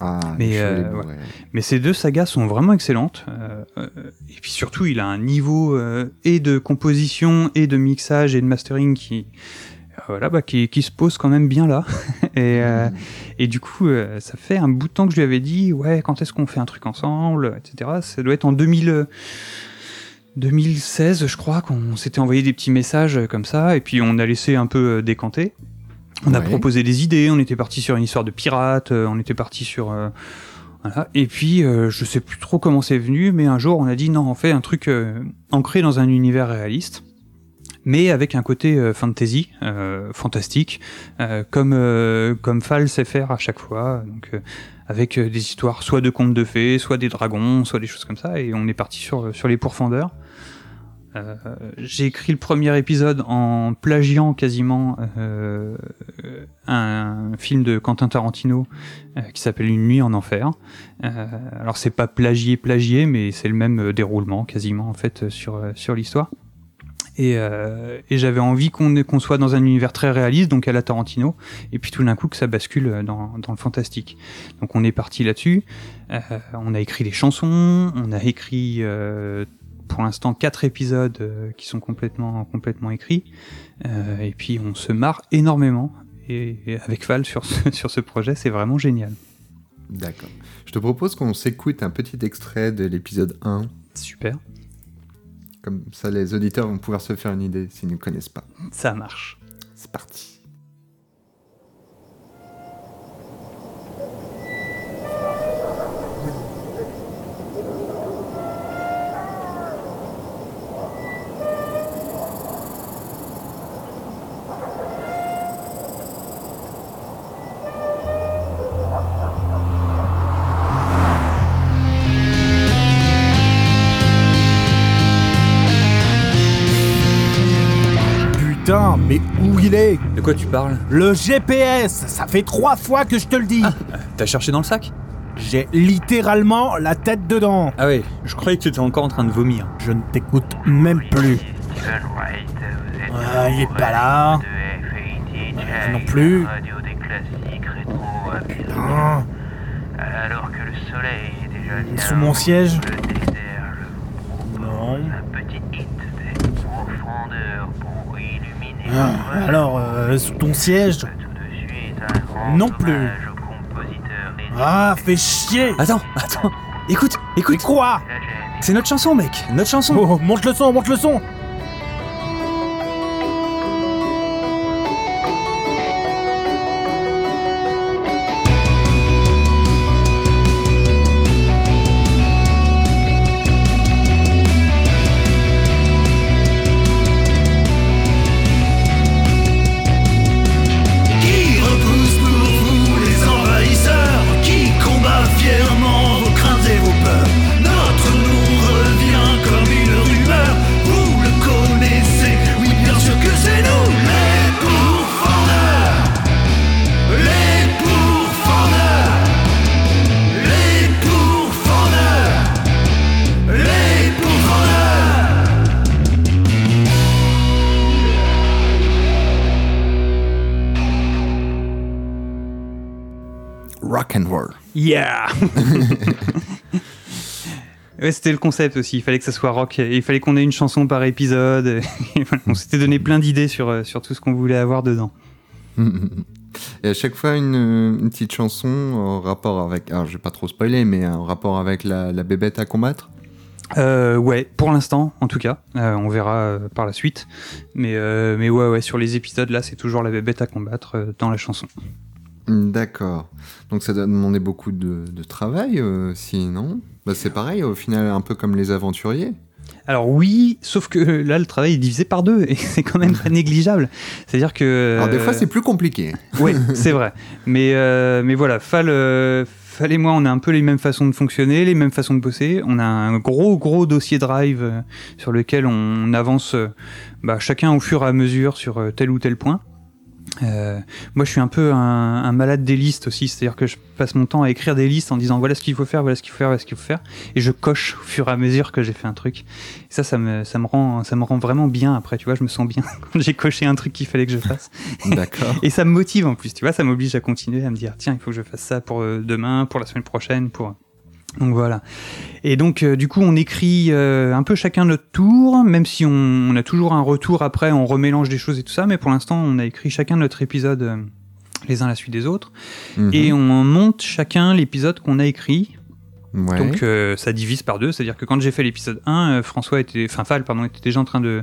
Ah, Mais, euh, ouais. Mais ces deux sagas sont vraiment excellentes. euh, euh, et puis surtout, il a un niveau euh, et de composition, et de mixage, et de mastering qui, euh, voilà, bah, qui, qui se pose quand même bien là. et, euh, et du coup, euh, ça fait un bout de temps que je lui avais dit, ouais, quand est-ce qu'on fait un truc ensemble, etc. Ça doit être en 2000, euh, 2016, je crois, qu'on s'était envoyé des petits messages comme ça, et puis on a laissé un peu décanter. On a proposé des idées, on était parti sur une histoire de pirate, euh, on était parti sur... euh, voilà. Et puis, euh, je sais plus trop comment c'est venu, mais un jour, on a dit non, on fait un truc euh, ancré dans un univers réaliste, mais avec un côté euh, fantasy, euh, fantastique, euh, comme euh, comme Fall sait faire à chaque fois. Donc, euh, avec des histoires soit de contes de fées, soit des dragons, soit des choses comme ça. Et on est parti sur sur les pourfendeurs. Euh, j'ai écrit le premier épisode en plagiant quasiment euh, un film de Quentin Tarantino euh, qui s'appelle Une nuit en enfer. Euh, alors c'est pas plagié plagié, mais c'est le même euh, déroulement quasiment en fait euh, sur euh, sur l'histoire. Et, euh, et j'avais envie qu'on qu'on soit dans un univers très réaliste, donc à la Tarantino, et puis tout d'un coup que ça bascule euh, dans, dans le fantastique. Donc on est parti là-dessus. Euh, on a écrit des chansons, on a écrit euh, pour l'instant quatre épisodes euh, qui sont complètement complètement écrits, Euh, et puis on se marre énormément. Et, et avec Val sur ce, sur ce projet, c'est vraiment génial. D'accord. Je te propose qu'on s'écoute un petit extrait de l'épisode 1. Super, Comme ça, les auditeurs vont pouvoir se faire une idée s'ils ne connaissent pas. ça marche. C'est parti. De quoi tu parles Le GPS Ça fait trois fois que je te le dis T'as cherché dans le sac J'ai littéralement la tête dedans Ah oui, je croyais que tu étais encore en train de vomir. Je ne t'écoute même plus. Ah, il est pas là. Non plus. Putain. Alors que le soleil est déjà Il est bien sous mon siège Non. propose un petit hit des profondeurs pour illuminer Ah, alors, euh, sous ton siège Non plus. Ah, fais chier. Attends, attends, écoute, Mais écoute, quoi? C'est notre chanson, mec, notre chanson. Oh, monte le son, monte le son Yeah Ouais, c'était le concept aussi. Il fallait que ça soit rock. Et il fallait qu'on ait une chanson par épisode. Et voilà, on s'était donné plein d'idées sur, euh, sur tout ce qu'on voulait avoir dedans. Et à chaque fois, une, une petite chanson en rapport avec. Alors, je vais pas trop spoiler, mais en rapport avec la, la bébête à combattre? Euh, ouais, pour l'instant, en tout cas. Euh, on verra par la suite. Mais, euh, mais ouais, ouais, sur les épisodes, là, c'est toujours la bébête à combattre euh, dans la chanson. D'accord. Donc, ça doit demander beaucoup de, de travail, euh, si non bah, C'est pareil, au final, un peu comme les aventuriers. Alors oui, sauf que là, le travail est divisé par deux et c'est quand même pas négligeable. C'est-à-dire que... Alors des fois euh, c'est plus compliqué. Oui, c'est vrai. Mais, euh, mais voilà, Fall, euh, Fall et moi, on a un peu les mêmes façons de fonctionner, les mêmes façons de bosser. On a un gros, gros dossier Drive sur lequel on avance bah, chacun au fur et à mesure sur tel ou tel point. Euh, moi, je suis un peu un, un malade des listes aussi, c'est-à-dire que je passe mon temps à écrire des listes en disant voilà ce qu'il faut faire, voilà ce qu'il faut faire, voilà ce qu'il faut faire, et je coche au fur et à mesure que j'ai fait un truc. Et ça, ça me, ça me rend, ça me rend vraiment bien après, tu vois, je me sens bien quand j'ai coché un truc qu'il fallait que je fasse. D'accord. Et ça me motive en plus, tu vois, ça m'oblige à continuer, à me dire, tiens, il faut que je fasse ça pour euh, demain, pour la semaine prochaine, pour... Donc voilà. Et donc, euh, du coup, on écrit euh, un peu chacun notre tour, même si on, on a toujours un retour après, on remélange des choses et tout ça, mais pour l'instant, on a écrit chacun notre épisode euh, les uns à la suite des autres, Mhm. et on monte chacun l'épisode qu'on a écrit, Ouais. donc ça divise par deux, c'est-à-dire que quand j'ai fait l'épisode 1, euh, François était, enfin Fall, pardon, était déjà en train de,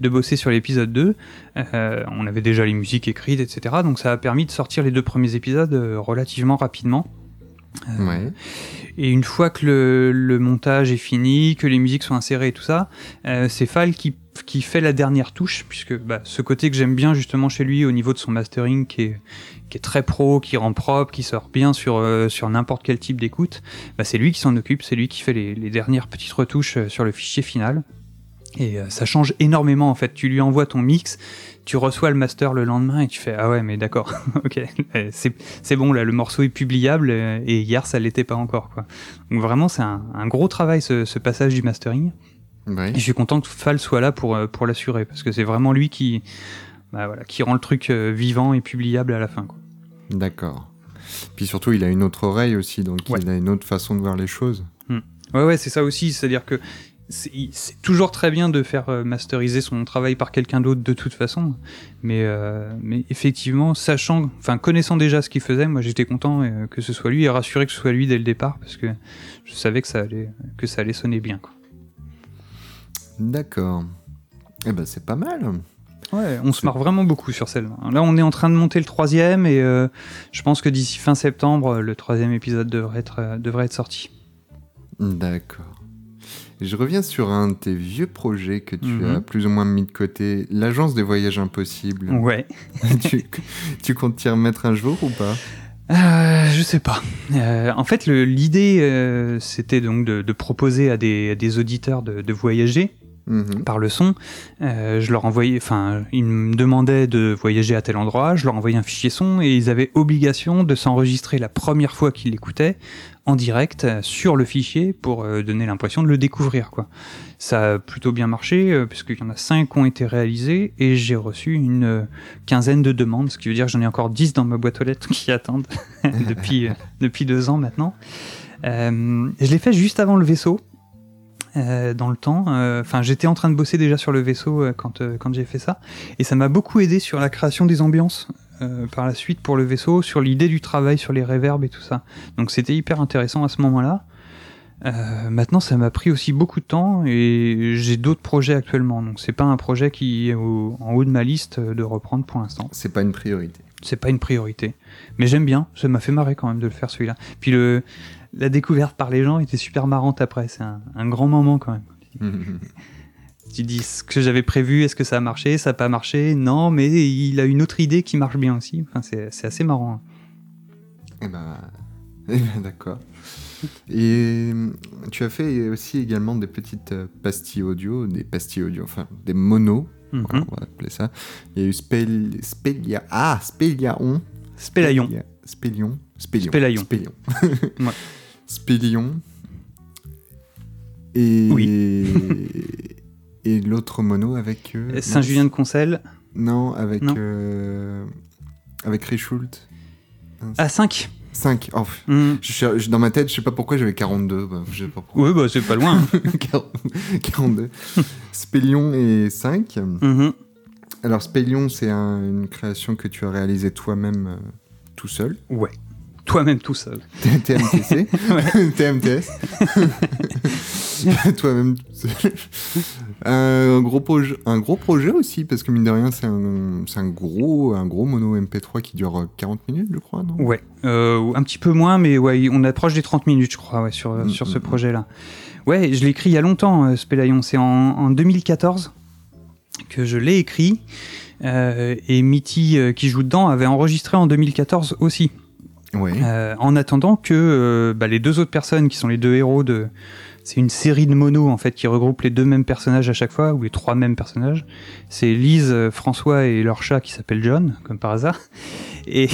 de bosser sur l'épisode 2. Euh, on avait déjà les musiques écrites, etc. Donc ça a permis de sortir les deux premiers épisodes relativement rapidement. Euh, Ouais. Et une fois que le, le montage est fini, que les musiques sont insérées et tout ça, euh, c'est Fall qui, qui fait la dernière touche, puisque bah, ce côté que j'aime bien justement chez lui au niveau de son mastering qui est, qui est très pro, qui rend propre, qui sort bien sur, euh, sur n'importe quel type d'écoute, bah, c'est lui qui s'en occupe, c'est lui qui fait les, les dernières petites retouches sur le fichier final. Et euh, ça change énormément en fait. Tu lui envoies ton mix, tu reçois le master le lendemain et tu fais ah ouais mais d'accord, ok, c'est bon là le morceau est publiable euh, et hier ça l'était pas encore quoi. Donc vraiment c'est un, un gros travail ce, ce passage du mastering. Et je suis content que Fall soit là pour euh, pour l'assurer parce que c'est vraiment lui qui bah, voilà qui rend le truc vivant et publiable à la fin. D'accord. Puis surtout, il a une autre oreille aussi, donc Ouais. il a une autre façon de voir les choses. Ouais, ouais, c'est ça aussi. C'est-à-dire que c'est toujours très bien de faire euh, masteriser son travail par quelqu'un d'autre de toute façon. Mais, euh, mais effectivement, sachant, enfin, connaissant déjà ce qu'il faisait, moi j'étais content euh, que ce soit lui et rassuré que ce soit lui dès le départ parce que je savais que ça allait, que ça allait sonner bien. D'accord. Eh ben, c'est pas mal. Ouais, on se marre vraiment beaucoup sur celle-là. Là, on est en train de monter le troisième et euh, je pense que d'ici fin septembre, le troisième épisode devrait être, devrait être sorti. D'accord. Je reviens sur un de tes vieux projets que tu Mhm. as plus ou moins mis de côté, l'agence des voyages impossibles. Ouais. tu, tu comptes t'y remettre un jour ou pas? Euh, je sais pas. Euh, en fait, l'idée, euh, c'était donc de, de proposer à des, à des auditeurs de, de voyager Mhm. par le son. Euh, je leur envoyais, enfin, ils me demandaient de voyager à tel endroit, je leur envoyais un fichier son et ils avaient obligation de s'enregistrer la première fois qu'ils l'écoutaient en direct euh, sur le fichier pour euh, donner l'impression de le découvrir, quoi. Ça a plutôt bien marché euh, puisqu'il y en a cinq qui ont été réalisés et j'ai reçu une quinzaine de demandes, ce qui veut dire que j'en ai encore 10 dans ma boîte aux lettres qui attendent depuis, depuis deux ans maintenant. Je l'ai fait juste avant le vaisseau, euh, dans le temps. Euh, Enfin, j'étais en train de bosser déjà sur le vaisseau euh, quand, quand j'ai fait ça, et ça m'a beaucoup aidé sur la création des ambiances. par la suite pour le vaisseau, sur l'idée du travail, sur les réverbes et tout ça. Donc c'était hyper intéressant à ce moment-là. Maintenant, ça m'a pris aussi beaucoup de temps et j'ai d'autres projets actuellement. Donc c'est pas un projet qui est au- en haut de ma liste de reprendre pour l'instant. C'est pas une priorité. C'est pas une priorité. Mais j'aime bien, ça m'a fait marrer quand même de le faire celui-là. Puis le, la découverte par les gens était super marrante après, c'est un, un grand moment quand même. Tu dis ce que j'avais prévu, est-ce que ça a marché, ça n'a pas marché? Non, mais il a une autre idée qui marche bien aussi. Enfin, c'est assez marrant. Eh ben, eh ben, d'accord. Et euh, tu as fait aussi également des petites euh, pastilles audio, des pastilles audio, enfin des monos, Mhm. voilà, on va appeler ça. Il y a eu Spel, Spelia, ah, Speliaon. Spélaillon. Spélion. Spélion. Spélion. Ouais. Spélion. Et, et l'autre mono avec. euh, Saint-Julien de Concel. Non, avec. Non. euh, avec Richult. À 5 5. Oh, je dans ma tête, je sais pas pourquoi j'avais 42. Bah, je sais pas pourquoi. Oui, bah c'est pas loin. 42. Spélion et 5. Mhm. Alors, Spélion, c'est un- une création que tu as réalisée toi-même euh, tout seul. Ouais. Toi-même tout seul. TMTC, TMTS. Toi-même. un gros projet, un gros projet aussi parce que mine de rien c'est un, gros, un gros mono MP3 qui dure 40 minutes, je crois, non? Ouais, euh, un petit peu moins, mais ouais, on approche des 30 minutes, je crois, ouais, sur, Mm, sur ce mm, projet-là. Ouais, je l'ai écrit il y a longtemps, euh. C'est en, en 2014 que je l'ai écrit. euh, et Mitty, euh, qui joue dedans, avait enregistré en 2014 aussi. Ouais. Euh, en attendant que euh, bah, les deux autres personnes qui sont les deux héros de. C'est une série de monos en fait qui regroupe les deux mêmes personnages à chaque fois, ou les trois mêmes personnages. C'est Lise, euh, François et leur chat qui s'appelle John, comme par hasard. Et,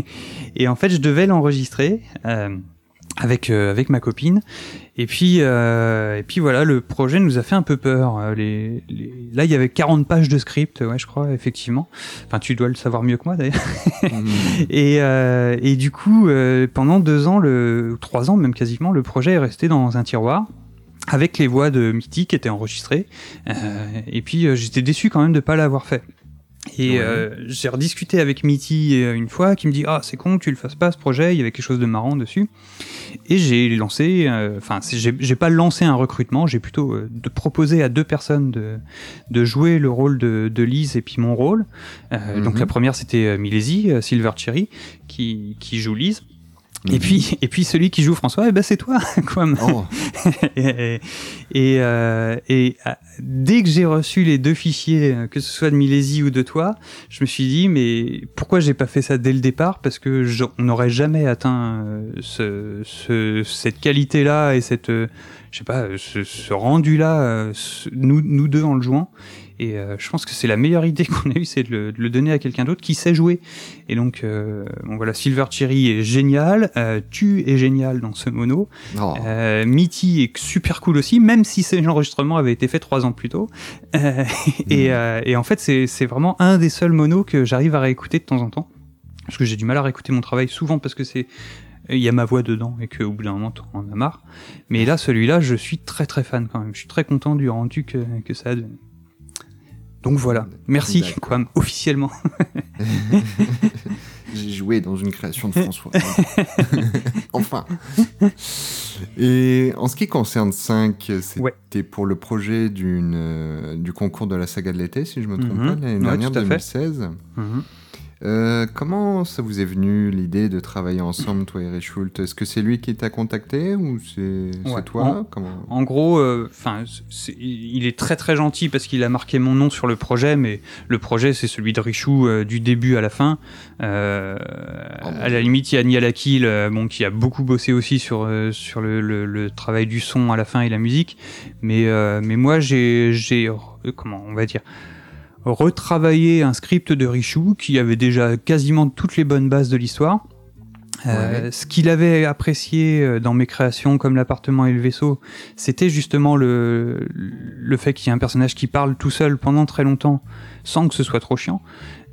et en fait, je devais l'enregistrer euh, avec, euh, avec ma copine. Et puis, euh, et puis voilà, le projet nous a fait un peu peur. Euh, Les, les- Là, il y avait 40 pages de script, ouais, je crois, effectivement. Enfin, tu dois le savoir mieux que moi d'ailleurs. Mm. Et, euh, et du coup, euh, pendant deux ans, le, trois ans même quasiment, le projet est resté dans un tiroir avec les voix de Mitty qui étaient enregistrées. Euh, et puis, j'étais déçu quand même de pas l'avoir fait. Et Ouais. euh, j'ai rediscuté avec Mitty euh, une fois, qui me dit ah c'est con que tu le fasses pas ce projet, il y avait quelque chose de marrant dessus. Et j'ai lancé, euh, enfin j'ai pas lancé un recrutement, j'ai plutôt euh, de proposé à deux personnes de, de jouer le rôle de, de Lise et puis mon rôle. Euh, Donc Mhm. la première c'était Milesi, euh, Silver Cherry, qui, qui joue Lise. Et Mhm. puis, et puis celui qui joue François, eh ben c'est toi, quoi. Oh, et et, euh, et, euh, dès que j'ai reçu les deux fichiers, euh, que ce soit de Milesi ou de toi, je me suis dit mais pourquoi j'ai pas fait ça dès le départ? Parce que je- on n'aurait jamais atteint euh, ce, ce- cette qualité-là et cette, je sais pas, ce, ce rendu-là, nous, nous deux en le jouant. Et euh, je pense que c'est la meilleure idée qu'on a eue, c'est de le, de le donner à quelqu'un d'autre qui sait jouer. Et donc, euh, bon voilà, Silver Cherry est génial, euh, Tu est génial dans ce mono. oh. Euh, Mitty est super cool aussi, même si cet enregistrement avait été fait trois ans plus tôt. Euh, et, euh, et en fait, c'est c'est vraiment un des seuls monos que j'arrive à réécouter de temps en temps. Parce que j'ai du mal à réécouter mon travail souvent parce que c'est il y a ma voix dedans et qu'au bout d'un moment, on en a marre. Mais là, celui-là, je suis très très fan quand même. Je suis très content du rendu que, que ça a donné. Donc voilà, merci. Quam, officiellement. J'ai joué dans une création de François. enfin. Et en ce qui concerne 5, c'était Ouais. pour le projet d'une, euh, du concours de la saga de l'été, si je me trompe Mhm. pas, l'année Ouais, dernière, tout à fait. 2016. Euh, comment ça vous est venu l'idée de travailler ensemble, toi et Richult Est-ce que c'est lui qui t'a contacté ou c'est Ouais. toi? En- Comment... En gros, euh, enfin, il est très très gentil parce qu'il a marqué mon nom sur le projet, mais le projet c'est celui de Richou euh, du début à la fin. Oh, à la limite, il y a Nial Akil, euh, bon, qui a beaucoup bossé aussi sur sur le, le- le travail du son à la fin et la musique. Mais mais moi j'ai comment on va dire? Retravaillé un script de Richou qui avait déjà quasiment toutes les bonnes bases de l'histoire. Euh. Ce qu'il avait apprécié euh, dans mes créations comme l'appartement et le vaisseau, c'était justement le, le fait qu'il y ait un personnage qui parle tout seul pendant très longtemps sans que ce soit trop chiant.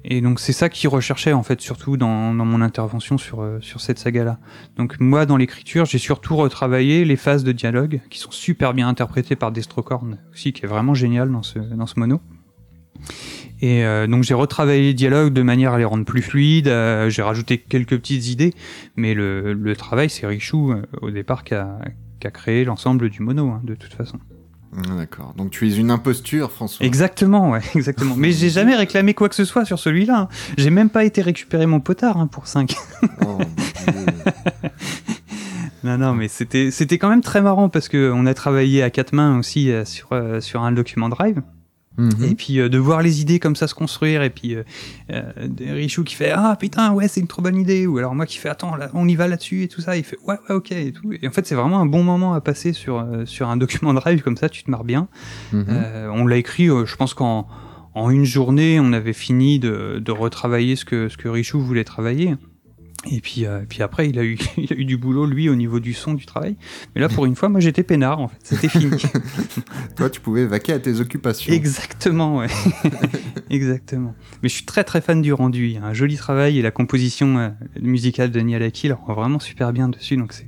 Et donc c'est ça qu'il recherchait en fait surtout dans, dans mon intervention sur, euh, sur cette saga-là. Donc moi dans l'écriture j'ai surtout retravaillé les phases de dialogue qui sont super bien interprétées par Destrocorn aussi qui est vraiment génial dans ce, dans ce mono. Et euh, donc j'ai retravaillé les dialogues de manière à les rendre plus fluides, euh, j'ai rajouté quelques petites idées, mais le, le travail c'est Richou euh, au départ qui a, qui a créé l'ensemble du mono hein, de toute façon. Ah, D'accord. Donc tu es une imposture, François. Exactement, ouais, exactement. Mais j'ai jamais réclamé quoi que ce soit sur celui-là. hein. J'ai même pas été récupérer mon potard hein, pour 5. Oh, mon Dieu. non, non, mais c'était c'était quand même très marrant parce que on a travaillé à quatre mains aussi sur sur un document drive. Mhm. Et puis euh, de voir les idées comme ça se construire, et puis euh, euh, Richou qui fait Ah putain, ouais, c'est une trop bonne idée, ou alors moi qui fais Attends, là, on y va là-dessus, et tout ça, il fait Ouais, ouais, ok, et tout. Et en fait, c'est vraiment un bon moment à passer sur, euh, sur un document drive comme ça, tu te marres bien. Mhm. Euh, on l'a écrit, euh, je pense qu'en en une journée, on avait fini de, de retravailler ce que, ce que Richou voulait travailler. Et puis, euh, puis après, il a, eu, il a eu du boulot, lui, au niveau du son, du travail. Mais là, pour une fois, moi, j'étais peinard, en fait. C'était fini. Toi, tu pouvais vaquer à tes occupations. Exactement, ouais. Exactement. Mais je suis très très fan du rendu. Il y a un joli travail et la composition euh, musicale de Niall Akil rend vraiment super bien dessus. Donc c'est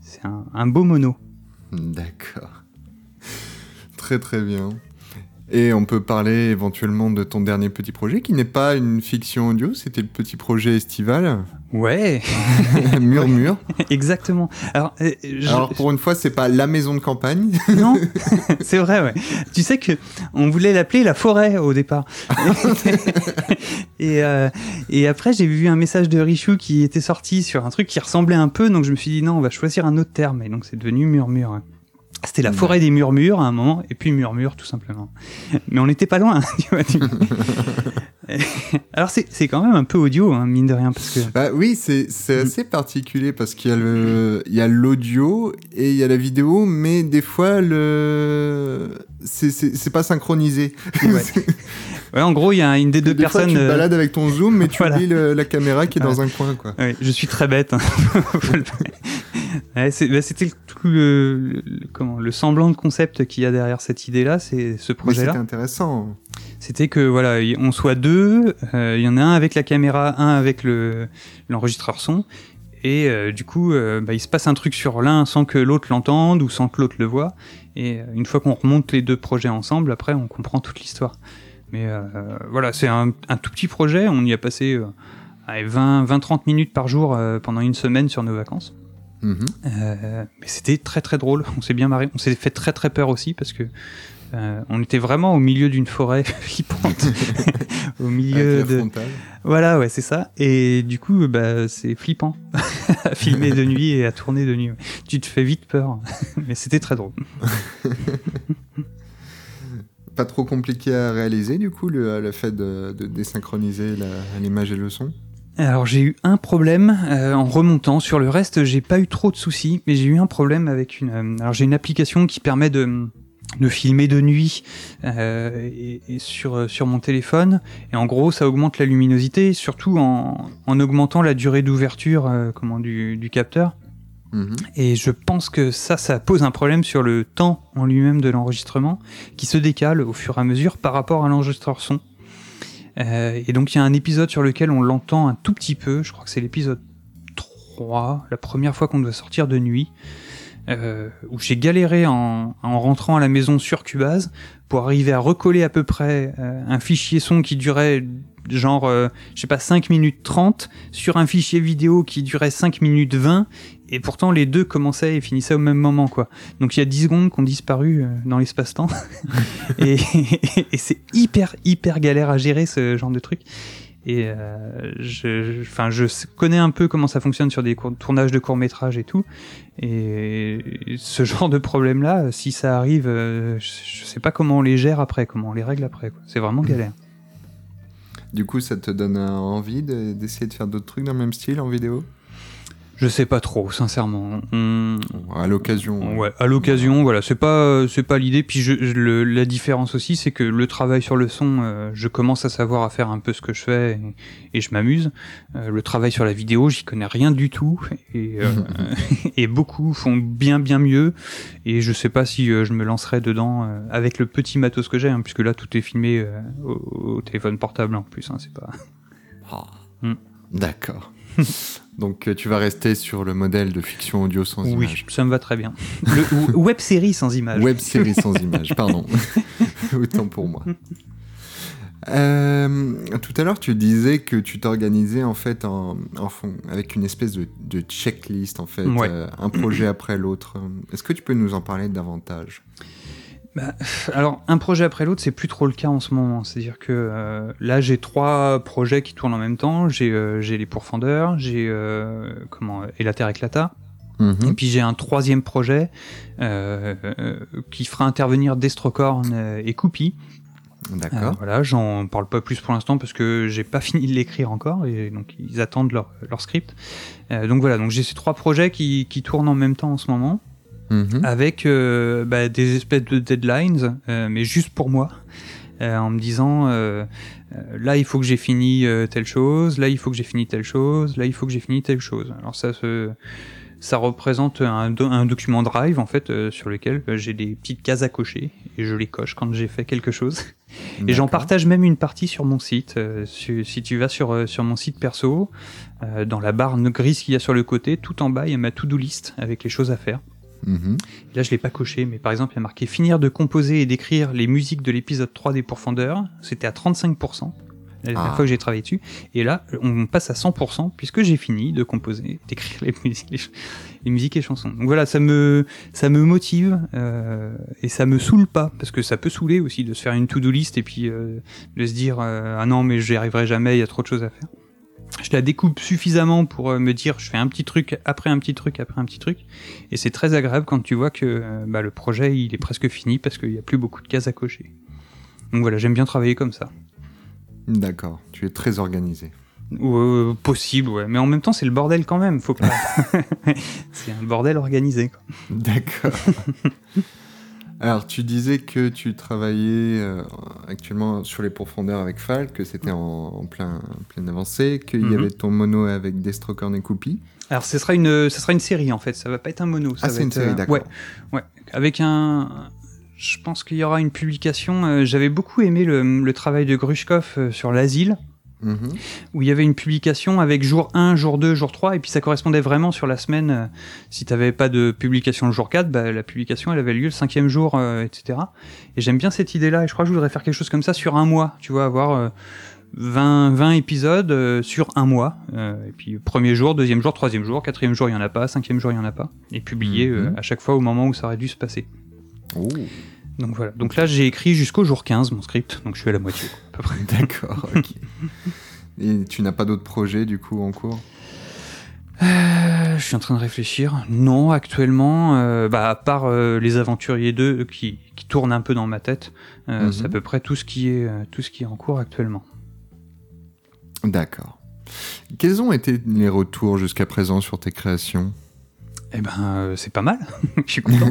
c'est un, un beau mono. D'accord. Très très bien. Et on peut parler éventuellement de ton dernier petit projet qui n'est pas une fiction audio, c'était le petit projet estival, Ouais, Murmure. exactement. Alors, euh, je- Alors pour une fois, c'est pas la maison de campagne. non, c'est vrai, ouais. Tu sais que on voulait l'appeler la forêt au départ. et, euh, et après, j'ai vu un message de Richou qui était sorti sur un truc qui ressemblait un peu, donc je me suis dit non, on va choisir un autre terme. Et donc c'est devenu Murmure. C'était la forêt des murmures à un moment, et puis Murmure tout simplement. Mais on n'était pas loin, tu vois. tu- Alors c'est quand même un peu audio, hein, mine de rien, parce que Bah oui, c'est Mm. assez particulier parce qu'il y a l'audio et il y a la vidéo, mais des fois le c'est pas synchronisé. Ouais. Ouais, en gros, il y a une des deux des fois, personnes. tu te euh, balades avec ton zoom, mais tu voilà. oublies le- la caméra qui est dans un coin, quoi. Ouais, je suis très bête. hein. Ouais, bah, C'était tout le, le- le- comment, le semblant de concept qu'il y a derrière cette idée-là, c'est ce Mais c'était projet-là. intéressant. C'était que voilà, on soit deux, euh, il y en a un avec la caméra, un avec le l'enregistreur son, et euh, du coup, euh, bah, il se passe un truc sur l'un sans que l'autre l'entende ou sans que l'autre le voit. Et euh, une fois qu'on remonte les deux projets ensemble, après, on comprend toute l'histoire. Mais euh, voilà, c'est un, un tout petit projet. On y a passé euh, allez, 20-30 minutes par jour euh, pendant une semaine sur nos vacances. Mhm. Euh, mais c'était très très drôle. On s'est bien marré. On s'est fait très très peur aussi parce que euh, on était vraiment au milieu d'une forêt flippante, au milieu de. frontale. Voilà, ouais, c'est ça. Et du coup, bah, c'est flippant à filmer de nuit et à tourner de nuit. Tu te fais vite peur, mais c'était très drôle. Pas trop compliqué à réaliser, du coup, le, le fait de, de désynchroniser l'image et le son? Alors j'ai eu un problème euh, en remontant. Sur le reste, j'ai pas eu trop de soucis, mais j'ai eu un problème avec une. euh, alors j'ai une application qui permet de de filmer de nuit euh, et, et sur euh, sur mon téléphone. Et en gros, ça augmente la luminosité, surtout en, en augmentant la durée d'ouverture euh, comment du, du capteur. Mhm. Et je pense que ça, ça pose un problème sur le temps en lui-même de l'enregistrement, qui se décale au fur et à mesure par rapport à l'enregistreur son. Euh, et donc il y a un épisode sur lequel on l'entend un tout petit peu, je crois que c'est l'épisode 3, la première fois qu'on doit sortir de nuit, euh, où j'ai galéré en, en rentrant à la maison sur Cubase pour arriver à recoller à peu près euh, un fichier son qui durait genre, euh, je sais pas, 5 minutes 30 sur un fichier vidéo qui durait 5 minutes 20 et pourtant les deux commençaient et finissaient au même moment quoi. Donc il y a 10 secondes qui ont disparu euh, dans l'espace-temps et, et c'est hyper hyper galère à gérer ce genre de truc. Et euh, je, enfin, je connais un peu comment ça fonctionne sur des tournages de courts métrages et tout. Et ce genre de problème-là, si ça arrive, euh, je, je sais pas comment on les gère après, comment on les règle après. C'est vraiment galère. Du coup, ça te donne envie de- d'essayer de faire d'autres trucs dans le même style en vidéo? Je sais pas trop, sincèrement. On- À l'occasion. Ouais, à l'occasion, voilà, c'est pas c'est pas l'idée. Puis je, je- le- la différence aussi, c'est que le travail sur le son, euh, je commence à savoir à faire un peu ce que je fais et, et je m'amuse. Euh, le travail sur la vidéo, j'y connais rien du tout et, euh, et beaucoup font bien bien mieux. Et je sais pas si euh, je me lancerai dedans euh, avec le petit matos que j'ai, hein, puisque là tout est filmé euh, au, au téléphone portable en plus. Hein, c'est pas. D'accord. Donc euh, tu vas rester sur le modèle de fiction audio sans Oui, image. ça me va très bien. Le web série sans image. Web série sans image, pardon. Autant pour moi. Euh, tout à l'heure, tu disais que tu t'organisais en fait en, en fond- avec une espèce de, de checklist en fait, Ouais. euh, un projet après l'autre. Est-ce que tu peux nous en parler davantage? Bah, alors, un projet après l'autre, c'est plus trop le cas en ce moment. C'est-à-dire que euh, là, j'ai trois projets qui tournent en même temps. J'ai euh, j'ai les pourfendeurs, j'ai euh, comment euh, et la terre éclata. Mhm. Et puis j'ai un troisième projet euh, euh, qui fera intervenir Destrocorn et Coupi. D'accord. voilà, j'en parle pas plus pour l'instant parce que j'ai pas fini de l'écrire encore et donc ils attendent leur, leur script. Euh, donc voilà, donc j'ai ces trois projets qui, qui tournent en même temps en ce moment Mhm. avec euh, bah, des espèces de deadlines, euh, mais juste pour moi, euh, en me disant euh, euh, là il faut que j'ai fini euh, telle chose, là il faut que j'ai fini telle chose, là il faut que j'ai fini telle chose. Alors ça se ça représente un, do- un document Drive en fait euh, sur lequel euh, j'ai des petites cases à cocher et je les coche quand j'ai fait quelque chose. Et j'en partage même une partie sur mon site. Euh, si, si tu vas sur, euh, sur mon site perso, euh, dans la barre grise qu'il y a sur le côté, tout en bas, il y a ma to-do list avec les choses à faire. Mhm. Là, je l'ai pas coché, mais par exemple, il y a marqué finir de composer et d'écrire les musiques de l'épisode 3 des Pourfendeurs. C'était à 35%. La dernière Ah. fois que j'ai travaillé dessus. Et là, on passe à 100% puisque j'ai fini de composer, d'écrire les musiques, les, ch- les musiques et chansons. Donc voilà, ça me, ça me motive euh, et ça me saoule pas parce que ça peut saouler aussi de se faire une to-do list et puis euh, de se dire euh, ah non mais j'y arriverai jamais, il y a trop de choses à faire. Je la découpe suffisamment pour euh, me dire je fais un petit truc après un petit truc après un petit truc et c'est très agréable quand tu vois que euh, bah, le projet il est presque fini parce qu'il n'y a plus beaucoup de cases à cocher. Donc voilà, j'aime bien travailler comme ça. D'accord, tu es très organisé. Euh, possible, ouais. Mais en même temps, c'est le bordel quand même. Faut pas. c'est un bordel organisé. D'accord. Alors, tu disais que tu travaillais euh, actuellement sur les profondeurs avec Fal, que c'était en, en plein, pleine avancée, qu'il y Mhm. avait ton mono avec Destrocorn et Coupi. Alors, ce sera une, ce sera une série en fait. Ça va pas être un mono. Ça Ah, c'est une série, euh, d'accord. Ouais, ouais. Avec un. Je pense qu'il y aura une publication. euh, J'avais beaucoup aimé le, le travail de Grushkov sur l'asile. Où il y avait une publication avec jour 1, jour 2, jour 3, et puis ça correspondait vraiment sur la semaine. euh, si tu n'avais pas de publication le jour 4, bah, la publication elle avait lieu le cinquième jour, euh, etc. Et j'aime bien cette idée-là, et je crois que je voudrais faire quelque chose comme ça sur un mois, tu vois, avoir euh, 20, 20 épisodes euh, sur un mois. euh, et puis premier jour, deuxième jour, troisième jour, quatrième jour, il y en a pas, cinquième jour, il y en a pas. Et publier euh, Mhm. à chaque fois au moment où ça aurait dû se passer. Donc voilà. Donc là, j'ai écrit jusqu'au jour 15 mon script, donc je suis à la moitié, peu près. d'accord, ok. Et tu n'as pas d'autres projets du coup en cours? Euh, je suis en train de réfléchir. Non, actuellement, euh, bah, à part euh, les Aventuriers 2 qui, qui tournent un peu dans ma tête, Mhm. c'est à peu près tout ce qui est tout ce qui est en cours actuellement. D'accord. Quels ont été les retours jusqu'à présent sur tes créations? Eh ben, euh, c'est pas mal. je suis content.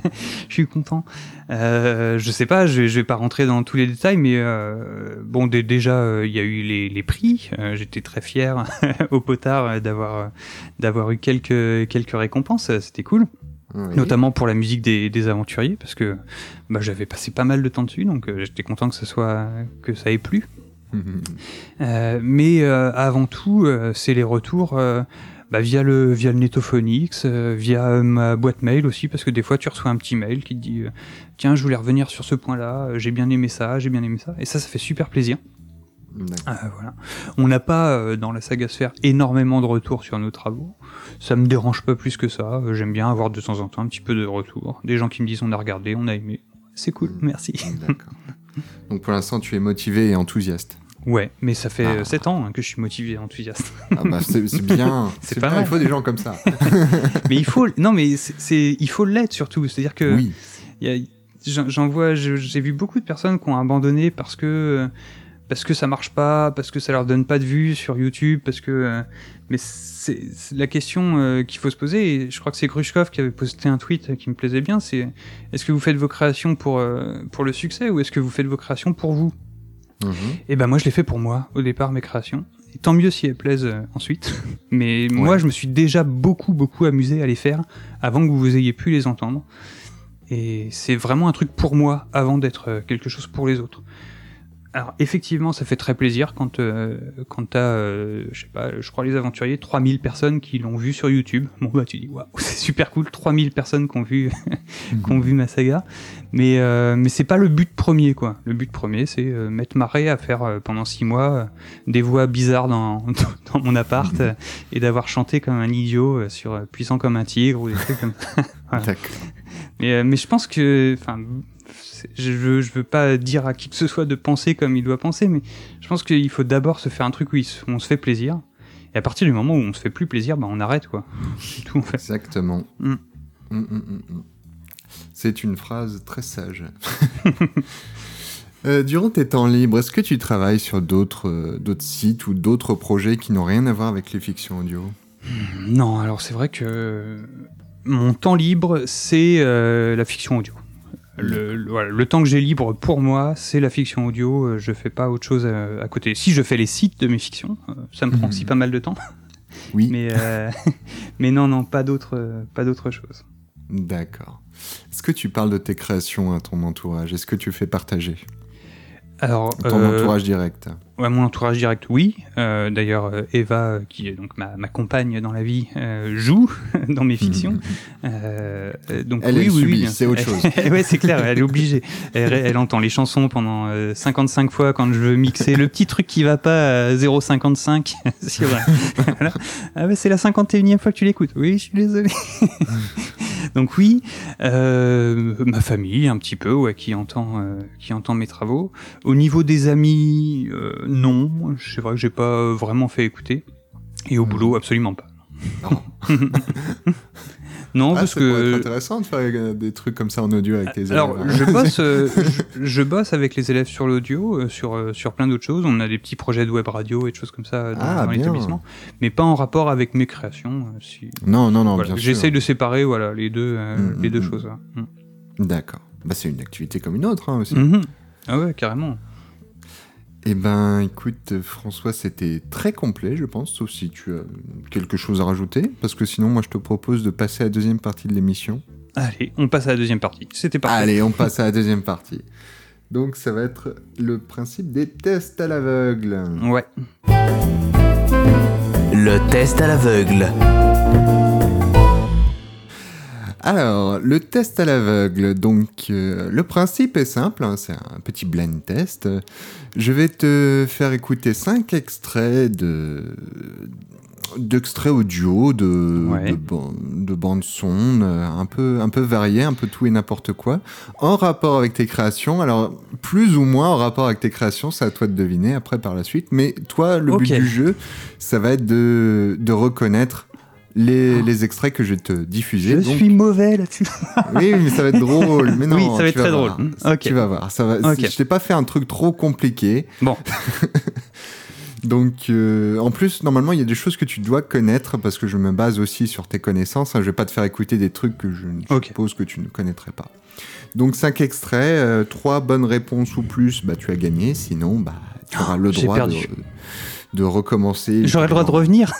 je suis content. Euh, je sais pas, je, vais- je vais pas rentrer dans tous les détails, mais euh, bon, dé- déjà, euh, il y a eu les, les prix. Euh, J'étais très fier au potard d'avoir d'avoir eu quelques quelques récompenses. C'était cool. Oui. notamment pour la musique des, des aventuriers parce que bah, j'avais passé pas mal de temps dessus donc euh, j'étais content que ça soit que ça ait plu. Euh, mais euh, avant tout c'est les retours euh, bah, via le via le Netophonix euh, via euh, ma boîte mail aussi parce que des fois tu reçois un petit mail qui te dit euh, tiens je voulais revenir sur ce point là j'ai bien aimé ça j'ai bien aimé ça et ça ça fait super plaisir euh, voilà. On n'a pas dans la saga sphère énormément de retours sur nos travaux. Ça me dérange pas plus que ça. J'aime bien avoir de temps en temps un petit peu de retour. Des gens qui me disent on a regardé, on a aimé. C'est cool, merci. D'accord. Donc pour l'instant, tu es motivé et enthousiaste. Ouais, mais ça fait Ah. 7 ans hein, que je suis motivé et enthousiaste. Ah bah c'est bien. C'est pas bien, mal. Il faut des gens comme ça. mais il faut, non mais c'est, il faut l'être surtout. C'est-à-dire que Oui. j'en vois, j'ai vu beaucoup de personnes qui ont abandonné parce que parce que ça marche pas, parce que ça leur donne pas de vues sur YouTube, parce que euh, mais c'est la question euh, qu'il faut se poser. Et je crois que c'est Grushkov qui avait posté un tweet qui me plaisait bien. C'est est-ce que vous faites vos créations pour euh, pour le succès ou est-ce que vous faites vos créations pour vous? Mhm. Et ben moi je l'ai fait pour moi au départ mes créations. Et tant mieux si elles plaisent euh, ensuite. Mais moi je me suis déjà beaucoup beaucoup amusé à les faire avant que vous ayez pu les entendre. Et c'est vraiment un truc pour moi avant d'être euh, quelque chose pour les autres. Alors effectivement, ça fait très plaisir quand euh, quand t'as, euh, je sais pas, je crois les aventuriers, 3000 personnes qui l'ont vu sur YouTube. Bon bah tu dis waouh, c'est super cool, 3000 personnes qui ont vu qui ont vu ma saga. Mais euh, mais c'est pas le but premier quoi. Le but premier, c'est euh, m'être marré à faire pendant six mois des voix bizarres dans dans mon appart euh, et d'avoir chanté comme un idiot sur puissant comme un tigre ou des trucs comme ça. Voilà. Mais, mais je pense que, enfin, je veux, je veux pas dire à qui que ce soit de penser comme il doit penser, mais je pense qu'il faut d'abord se faire un truc où on se fait plaisir. Et à partir du moment où on se fait plus plaisir, bah on arrête quoi. C'est tout en fait. Exactement. Mm. Mm, mm. C'est une phrase très sage. Euh, durant tes temps libres, est-ce que tu travailles sur d'autres euh, d'autres sites ou d'autres projets qui n'ont rien à voir avec les fictions audio? Non, alors c'est vrai que mon temps libre, c'est euh, la fiction audio. Le, le- voilà, le temps que j'ai libre pour moi, c'est la fiction audio. euh, Je fais pas autre chose à, à côté. Si je fais les sites de mes fictions, euh, ça me prend aussi pas mal de temps. Oui. Mais, euh, mais non, non, pas d'autre, euh, pas d'autre chose. D'accord. Est-ce que tu parles de tes créations à ton entourage? Est-ce que tu fais partager? Alors, Ton euh, entourage direct. Ouais, mon entourage direct, oui. Euh, D'ailleurs, euh, Eva, euh, qui est donc ma, ma compagne dans la vie, euh, joue dans mes fictions. Euh, euh, donc Elle, oui, elle oui, oui, c'est autre chose. ouais, c'est clair, elle est obligée. Elle, elle entend les chansons pendant euh, 55 fois quand je veux mixer le petit truc qui va pas à 0,55 sur. voilà. Ah ouais, c'est la 51e fois que tu l'écoutes. Oui, je suis désolé. Donc oui, euh, ma famille un petit peu, ouais, qui entend, euh, qui entend mes travaux. Au niveau des amis, euh, non, c'est vrai que j'ai pas vraiment fait écouter. Et au Mhm. boulot, absolument pas. Non. Ah, parce ça que intéressant de faire euh, des trucs comme ça en audio avec tes élèves. alors, je bosse, euh, je, je bosse avec les élèves sur l'audio, euh, sur, sur plein d'autres choses. On a des petits projets de web radio et de choses comme ça dans, Ah, dans l'établissement, mais pas en rapport avec mes créations. si- Non, non, non, voilà. bien sûr. J'essaye de séparer voilà, les deux, euh, Mm, les mm, deux mm. choses. Mm. D'accord. Bah, c'est une activité comme une autre hein, aussi. Mhm. Ah ouais, carrément. Eh ben, écoute, François, c'était très complet, je pense, sauf si tu as quelque chose à rajouter, parce que sinon, moi, je te propose de passer à la deuxième partie de l'émission. Allez, on passe à la deuxième partie. C'était parfait. Allez, on passe à la deuxième partie. Donc, ça va être le principe des tests à l'aveugle. Ouais. Le test à l'aveugle. Alors, le test à l'aveugle, donc euh, le principe est simple, hein, c'est un petit blind test. Je vais te faire écouter cinq extraits de d'extraits audio, de, Ouais. de, ban- de bandes son, euh, un peu, un peu variés, un peu tout et n'importe quoi, en rapport avec tes créations. Alors, plus ou moins en rapport avec tes créations, c'est à toi de deviner après par la suite. Mais toi, le but du jeu, ça va être de, de reconnaître les, les extraits que je vais te diffuser. Je Donc, suis mauvais là-dessus. oui, mais ça va être drôle. Mais non, Oui, ça va être très voir. drôle. Ok. Tu vas voir. Ça va... Je t'ai pas fait un truc trop compliqué. Bon. Donc, euh, en plus, normalement, il y a des choses que tu dois connaître parce que je me base aussi sur tes connaissances. hein. Je vais pas te faire écouter des trucs que je ne Ok. suppose que tu ne connaîtrais pas. Donc, cinq extraits, euh, trois bonnes réponses ou plus, bah, tu as gagné. Sinon, bah, tu auras le j'ai droit de, perdu. De recommencer. J'aurais le droit de revenir.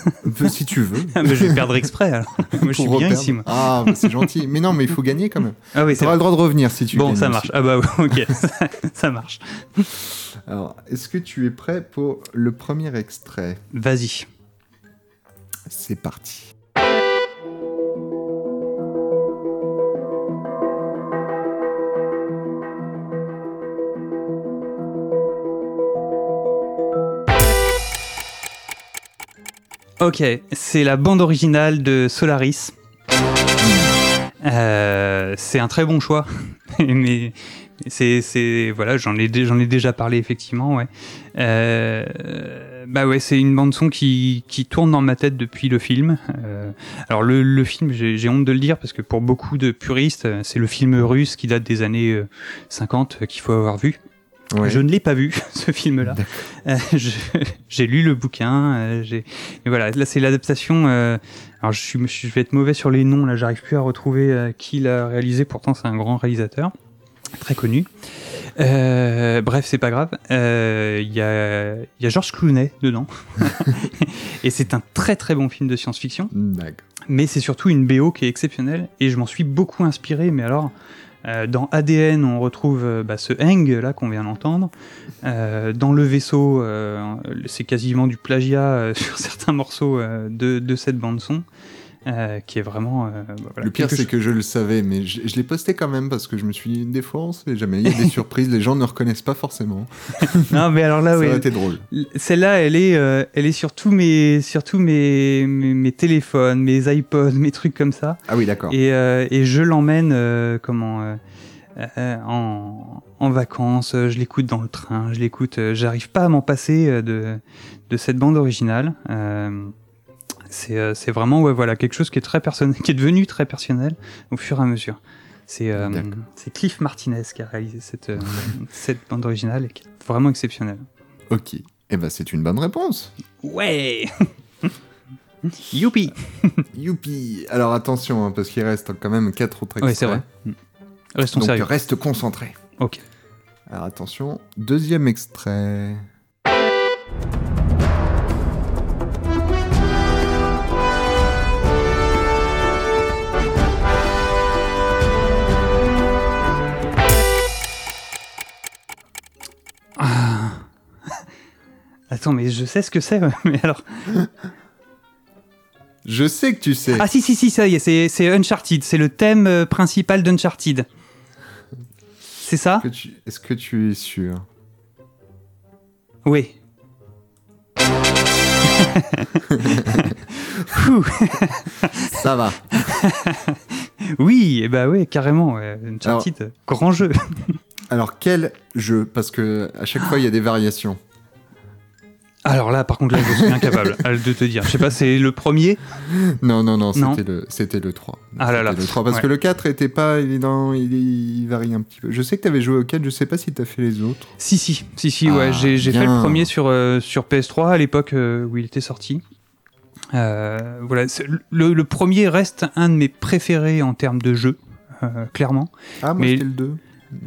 Si tu veux. Ah, mais je vais perdre exprès alors. moi, je suis bien ici. Moi. Ah, bah, c'est gentil. Mais non, mais il faut gagner quand même. Ah oui, Tu auras le droit de revenir si tu Bon, gagnes ça aussi. marche. Ah bah ok, ça, ça marche. Alors, est-ce que tu es prêt pour le premier extrait? Vas-y. C'est parti. Ok, c'est la bande originale de Solaris. Euh, c'est un très bon choix, mais c'est voilà, j'en ai j'en ai déjà parlé effectivement, ouais. Euh, bah ouais, c'est une bande son qui qui tourne dans ma tête depuis le film. Euh, alors le, le film, j'ai honte de le dire parce que pour beaucoup de puristes, euh, c'est le film russe qui date des années euh, 50 euh, qu'il faut avoir vu. Ouais. Je ne l'ai pas vu, ce film-là. Euh, J'ai lu le bouquin. euh, j'ai- et voilà, là c'est l'adaptation. euh, alors je, suis, je vais être mauvais sur les noms, là j'arrive plus à retrouver euh, qui l'a réalisé, pourtant c'est un grand réalisateur, très connu. Bref, c'est pas grave. Il y, a, y a Georges Clooney dedans. et c'est un très très bon film de science-fiction mais c'est surtout une BO qui est exceptionnelle et je m'en suis beaucoup inspiré. Mais alors, euh, dans ADN, on retrouve euh, bah, ce Heng là qu'on vient d'entendre. Euh, dans le vaisseau, euh, c'est quasiment du plagiat euh, sur certains morceaux de, de cette bande son. Euh, qui est vraiment euh, bah, voilà, le pire, c'est chose- que je le savais, mais je, je l'ai posté quand même parce que je me suis dit, des fois, on sait jamais. Il y a des surprises, les gens ne reconnaissent pas forcément. non mais alors là ça oui aurait été drôle. Celle-là, elle est, euh, elle est sur tous mes, sur tous mes, mes, mes téléphones, mes iPods, mes trucs comme ça. Ah oui, d'accord. Et, euh, et je l'emmène euh, comment euh, euh, en, en vacances, je l'écoute dans le train, je l'écoute, euh, j'arrive pas à m'en passer euh, de, de cette bande originale. Euh, c'est vraiment ouais, voilà, quelque chose qui est, très personnel, qui est devenu très personnel au fur et à mesure. C'est euh, Cliff Martinez qui a réalisé cette, euh, cette bande originale et qui est vraiment exceptionnelle. Ok. Eh ben, c'est une bonne réponse. Ouais Youpi Youpi Alors attention, hein, parce qu'il reste quand même quatre autres extraits. Ouais, c'est vrai. Restons Donc sérieux. reste concentré. Ok. Alors attention, deuxième extrait. Attends, mais je sais ce que c'est. Mais alors. Je sais que tu sais. Ah si si si, ça y est, c'est c'est Uncharted. C'est le thème euh, principal d'Uncharted. C'est ça Est-ce que tu- Est-ce que tu es sûr? Oui. Ça va. oui, et bah oui, carrément. Uncharted, grand jeu. Alors quel jeu? Parce que à chaque fois il y a des variations. Alors là, par contre, là, je suis incapable de te dire. Je sais pas, c'est le premier. Non, non, non, Non. c'était le, c'était le 3. Ah là là. C'était le 3 parce Ouais. que le 4 était pas évident, il, il varie un petit peu. Je sais que tu avais joué au 4, je sais pas si tu as fait les autres. Si, si, si, si, Ah, ouais. J'ai j'ai fait bien. le premier sur, euh, sur PS3 à l'époque euh, où il était sorti. Euh, voilà, c'est- le, le premier reste un de mes préférés en termes de jeu, euh, clairement. Ah, moi Mais- c'était le 2.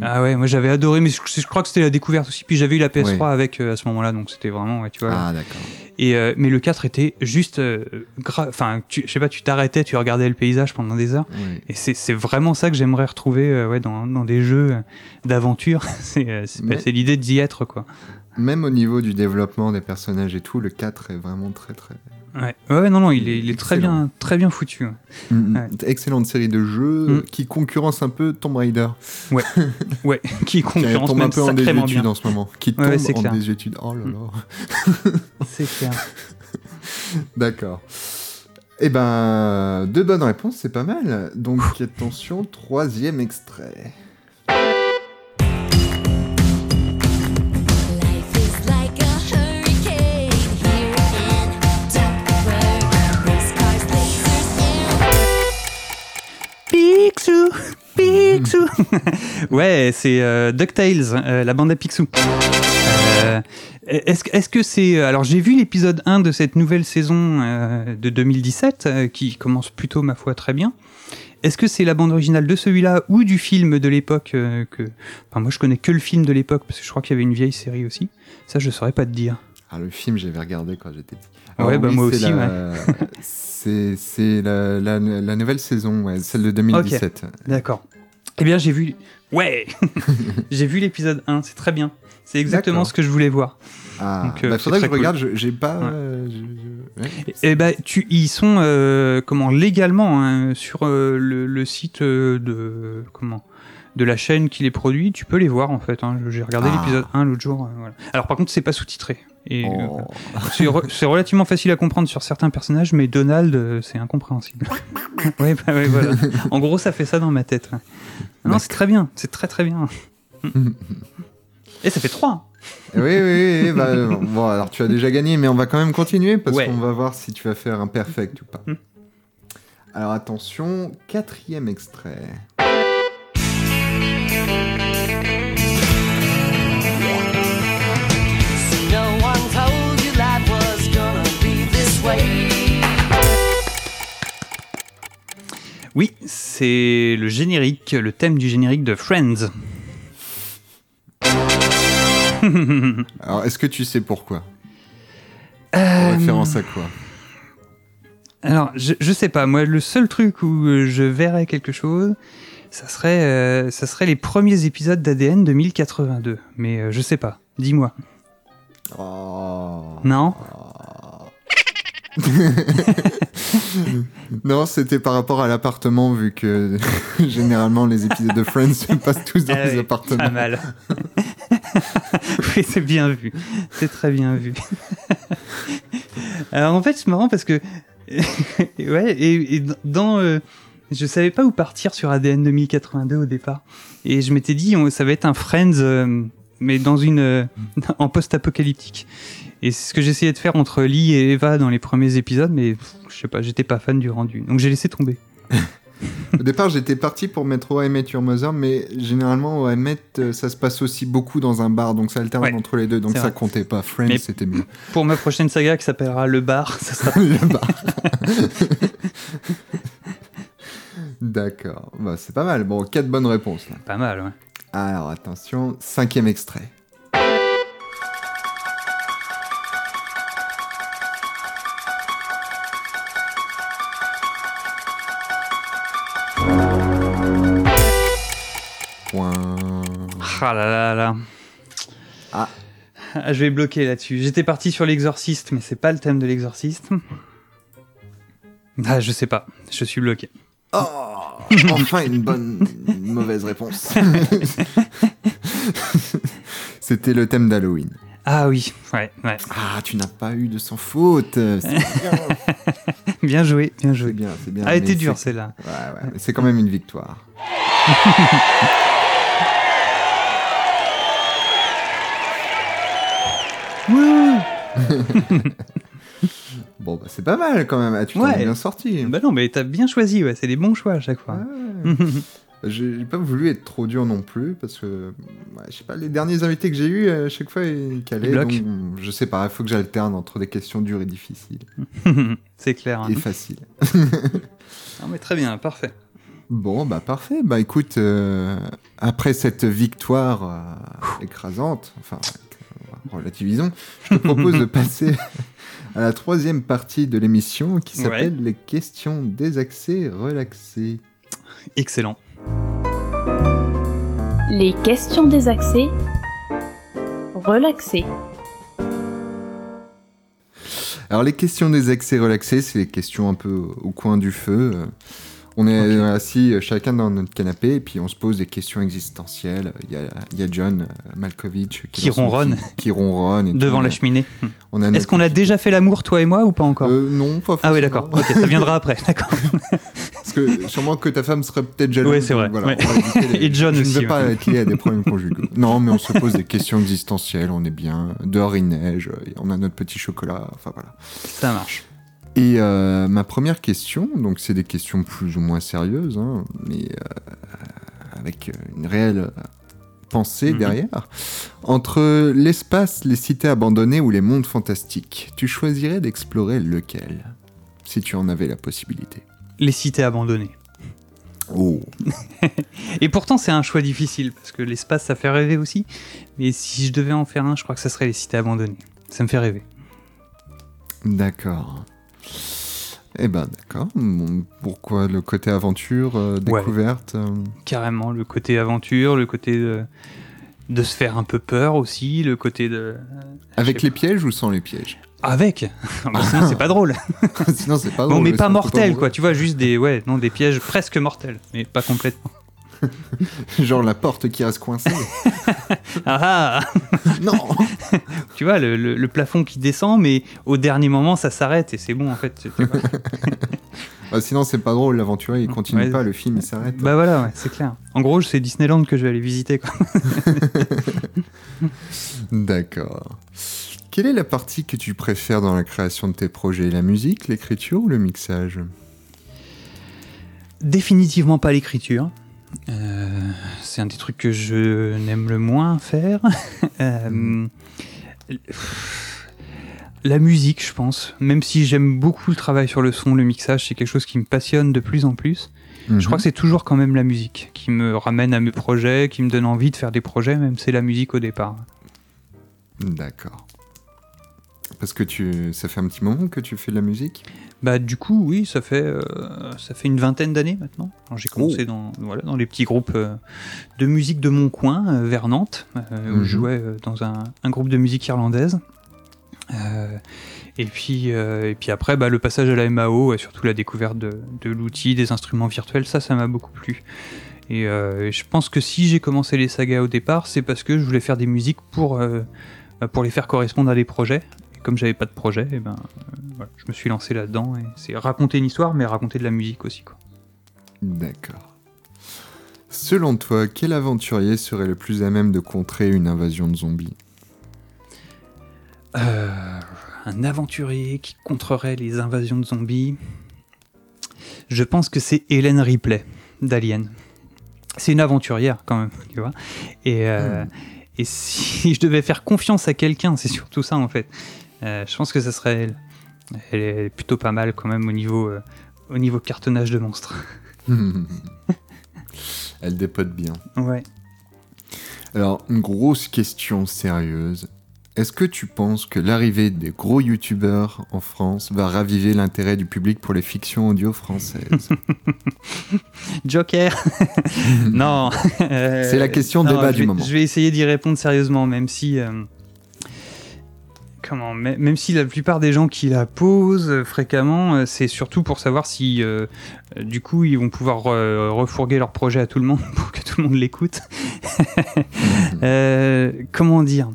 Ah ouais, moi j'avais adoré, mais je, je crois que c'était la découverte aussi. Puis j'avais eu la PS3 Ouais. avec euh, à ce moment-là, donc c'était vraiment, ouais, tu vois. Ah, d'accord. Et euh, mais le 4 était juste, euh, enfin, tu- je sais pas, tu t'arrêtais, tu regardais le paysage pendant des heures. Et c'est vraiment ça que j'aimerais retrouver euh, ouais, dans, dans des jeux euh, d'aventure. c'est euh, c'est l'idée d'y être, quoi. Même au niveau du développement des personnages et tout, le 4 est vraiment très très. Ouais, ouais, non, non, il est, il est très bien, très bien foutu. ouais. Mm, Ouais. Excellente série de jeux Mm. qui concurrence un peu Tomb Raider. Ouais, qui Qui concurrence tombe un peu en désuétude bien. en ce moment. Qui Ouais, tombe ouais, en clair. désuétude. Oh là là. C'est clair. D'accord. Eh ben, deux bonnes réponses, c'est pas mal. Donc attention, troisième extrait. Picsou Picsou Ouais, c'est euh, DuckTales, euh, la bande à Picsou. Euh, est-ce, est-ce que c'est... Alors j'ai vu l'épisode 1 de cette nouvelle saison de 2017, euh, qui commence plutôt, ma foi, très bien. Est-ce que c'est la bande originale de celui-là ou du film de l'époque que... Enfin, moi je connais que le film de l'époque, parce que je crois qu'il y avait une vieille série aussi. Ça, je saurais pas te dire. Ah, le film, j'avais regardé quand j'étais petit. Ouais, bah, moi c'est aussi, la- C'est c'est la, la- la nouvelle saison, ouais, celle de 2017. D'accord. Eh bien, j'ai vu... Ouais J'ai vu l'épisode 1, c'est très bien. C'est exactement ce que je voulais voir. Ah, Donc, euh, bah, faudrait que je cool. regarde, j'ai pas. Ouais. euh, je- ouais. Eh ben, tu, ils sont euh, comment légalement hein, sur euh, le, le site euh, de comment de la chaîne qui les produit. Tu peux les voir en fait. hein. J'ai regardé Ah. l'épisode 1 l'autre jour. voilà. Alors par contre, c'est pas sous-titré. Et euh, Oh. c'est re- c'est relativement facile à comprendre sur certains personnages, mais Donald, euh, c'est incompréhensible. ouais, bah, ouais, voilà. En gros, ça fait ça dans ma tête. Non, c'est très bien. C'est très très bien. Et ça fait 3 Oui, oui, oui. bah, euh, bon, alors tu as déjà gagné, mais on va quand même continuer parce Ouais. qu'on va voir si tu vas faire un perfect ou pas. Hmm. Alors attention, quatrième extrait. C'est le générique, le thème du générique de Friends. Alors est-ce que tu sais pourquoi? Euh, En référence à quoi? Alors, je, je sais pas, moi, le seul truc où euh, je verrais quelque chose, ça serait, euh, ça serait les premiers épisodes d'ADN de 1082. Mais euh, je sais pas, dis-moi. Oh. Non? Non, c'était par rapport à l'appartement, vu que généralement les épisodes de Friends se passent tous dans Ah les oui, appartements. Pas mal. oui, c'est bien vu. C'est très bien vu. Alors, en fait, c'est marrant parce que. ouais, et, et dans. euh, je savais pas où partir sur ADN 2082 au départ. Et je m'étais dit, on- ça va être un Friends, euh, mais dans une. euh, en post-apocalyptique. Et c'est ce que j'essayais de faire entre Lee et Eva dans les premiers épisodes, mais pff, je sais pas, j'étais pas fan du rendu. Donc j'ai laissé tomber. Au départ, j'étais parti pour mettre How I Met Your Mother, mais généralement, Met, euh, ça se passe aussi beaucoup dans un bar, donc ça alterne Ouais, entre les deux, donc ça vrai. comptait pas. Friends, c'était mieux. Pour ma prochaine saga qui s'appellera Le Bar, ça sera Le bar. D'accord, bah, c'est pas mal. Bon, quatre bonnes réponses là. pas mal, ouais. Alors attention, cinquième extrait. Ah là là là. Ah. Je vais bloquer là-dessus. J'étais parti sur l'exorciste, mais c'est pas le thème de l'exorciste. Ah, je sais pas. Je suis bloqué. Oh, enfin une bonne une mauvaise réponse. C'était le thème d'Halloween. Ah oui, ouais, ouais. Ah, tu n'as pas eu de sans faute. C'est bien, Bien joué, bien c'est joué. bien, c'est bien. Ah, était dure c'est- celle-là. Ouais, ouais, c'est quand même une victoire. Bon, bah, c'est pas mal quand même. Ah, tu t'en Ouais. es bien sorti. Bah non, mais t'as bien choisi, ouais. C'est des bons choix à chaque fois. Ouais. J'ai pas voulu être trop dur non plus parce que ouais, je sais pas les derniers invités que j'ai eu à chaque fois ils calaient donc je sais pas il faut que j'alterne entre des questions dures et difficiles c'est clair. hein. et faciles. Non, mais très bien, parfait. Bon bah parfait bah écoute euh, après cette victoire euh, écrasante enfin euh, relativisons je te propose de passer à la troisième partie de l'émission qui Ouais. s'appelle les questions désaxées relaxées. Excellent. Les questions désaxées. Relaxées. Alors les questions des accès relaxés, c'est les questions un peu au coin du feu. On est assis chacun dans notre canapé et puis on se pose des questions existentielles. Il y a, il y a John euh, Malkovich Qui ronronne. qui ronronne et Devant tout. la cheminée. Est-ce qu'on a déjà fait l'amour, toi et moi, ou pas encore Euh, Non, pas Ah oui, forcément. d'accord. Ça viendra après. D'accord. Parce que sûrement que ta femme serait peut-être jalouse. Ouais, c'est vrai. voilà, Ouais. les- Et John Je aussi, ne veux pas être lié à des problèmes conjugaux. Non, mais on se pose des questions existentielles. On est bien. Dehors il neige. On a notre petit chocolat. Enfin voilà. Ça marche. Et euh, ma première question, donc c'est des questions plus ou moins sérieuses, hein, mais euh, avec une réelle euh, pensée Mhm. derrière. Entre l'espace, les cités abandonnées ou les mondes fantastiques, tu choisirais d'explorer lequel Si tu en avais la possibilité? Les cités abandonnées. Oh Et pourtant, c'est un choix difficile, parce que l'espace, ça fait rêver aussi. Mais si je devais en faire un, je crois que ça serait les cités abandonnées. Ça me fait rêver. D'accord. Eh ben d'accord. Bon, pourquoi le côté aventure, euh, découverte euh, Carrément, le côté aventure, le côté de, de se faire un peu peur aussi, le côté de... Avec je sais les pièges ou sans les pièges? Avec Bah, Sinon, c'est pas drôle. Sinon c'est pas Bon, drôle, mais c'est pas mortel, quoi. Tu vois, juste des, ouais, non, des pièges presque mortels, mais pas complètement. Genre la porte qui reste coincée. Ah, ah non Tu vois, le, le- le plafond qui descend, mais au dernier moment, ça s'arrête et c'est bon, en fait. Bah, Sinon c'est pas drôle, l'aventurier il continue Ouais. pas, le film il s'arrête. bah voilà, ouais, c'est clair. En gros, c'est Disneyland que je vais aller visiter. D'accord. Quelle est la partie que tu préfères dans la création de tes projets? La musique, l'écriture ou le mixage? Définitivement pas l'écriture. Euh, c'est un des trucs que je n'aime le moins faire. Euh, La musique, je pense. Même si j'aime beaucoup le travail sur le son, le mixage, c'est quelque chose qui me passionne de plus en plus. Je crois que c'est toujours quand même la musique qui me ramène à mes projets, qui me donne envie de faire des projets, même si c'est la musique au départ. D'accord. Parce que tu, ça fait un petit moment que tu fais de la musique? Bah du coup oui ça fait euh, ça fait une vingtaine d'années maintenant. J'ai commencé dans voilà dans les petits groupes euh, de musique de mon coin euh, vers Nantes où Mhm. je jouais euh, dans un, un groupe de musique irlandaise. Et puis et puis après bah, le passage à la MAO et surtout la découverte de, de l'outil des instruments virtuels ça ça m'a beaucoup plu. Et je pense que si j'ai commencé les sagas au départ c'est parce que je voulais faire des musiques pour bah, pour les faire correspondre à des projets. Comme j'avais pas de projet, et ben voilà, je me suis lancé là-dedans et c'est raconter une histoire mais raconter de la musique aussi quoi. D'accord. Selon toi, quel aventurier serait le plus à même de contrer une invasion de zombies? Euh, un aventurier qui contrerait les invasions de zombies? Je pense que c'est Hélène Ripley d'Alien. C'est une aventurière quand même, tu vois. Et, euh, et si je devais faire confiance à quelqu'un, c'est surtout ça en fait. Euh, je pense que ça serait elle. Elle est plutôt pas mal quand même au niveau, euh, au niveau cartonnage de monstres. Elle dépote bien. Ouais. Alors, une grosse question sérieuse. Est-ce que tu penses que l'arrivée des gros youtubeurs en France va raviver l'intérêt du public pour les fictions audio françaises? Joker Non Euh, C'est la question non, débat du moment. Je vais essayer d'y répondre sérieusement, même si, euh, comment? Mê- Même si la plupart des gens qui la posent euh, fréquemment, euh, c'est surtout pour savoir si, euh, du coup, ils vont pouvoir refourguer leur projet à tout le monde pour que tout le monde l'écoute. Euh, comment dire?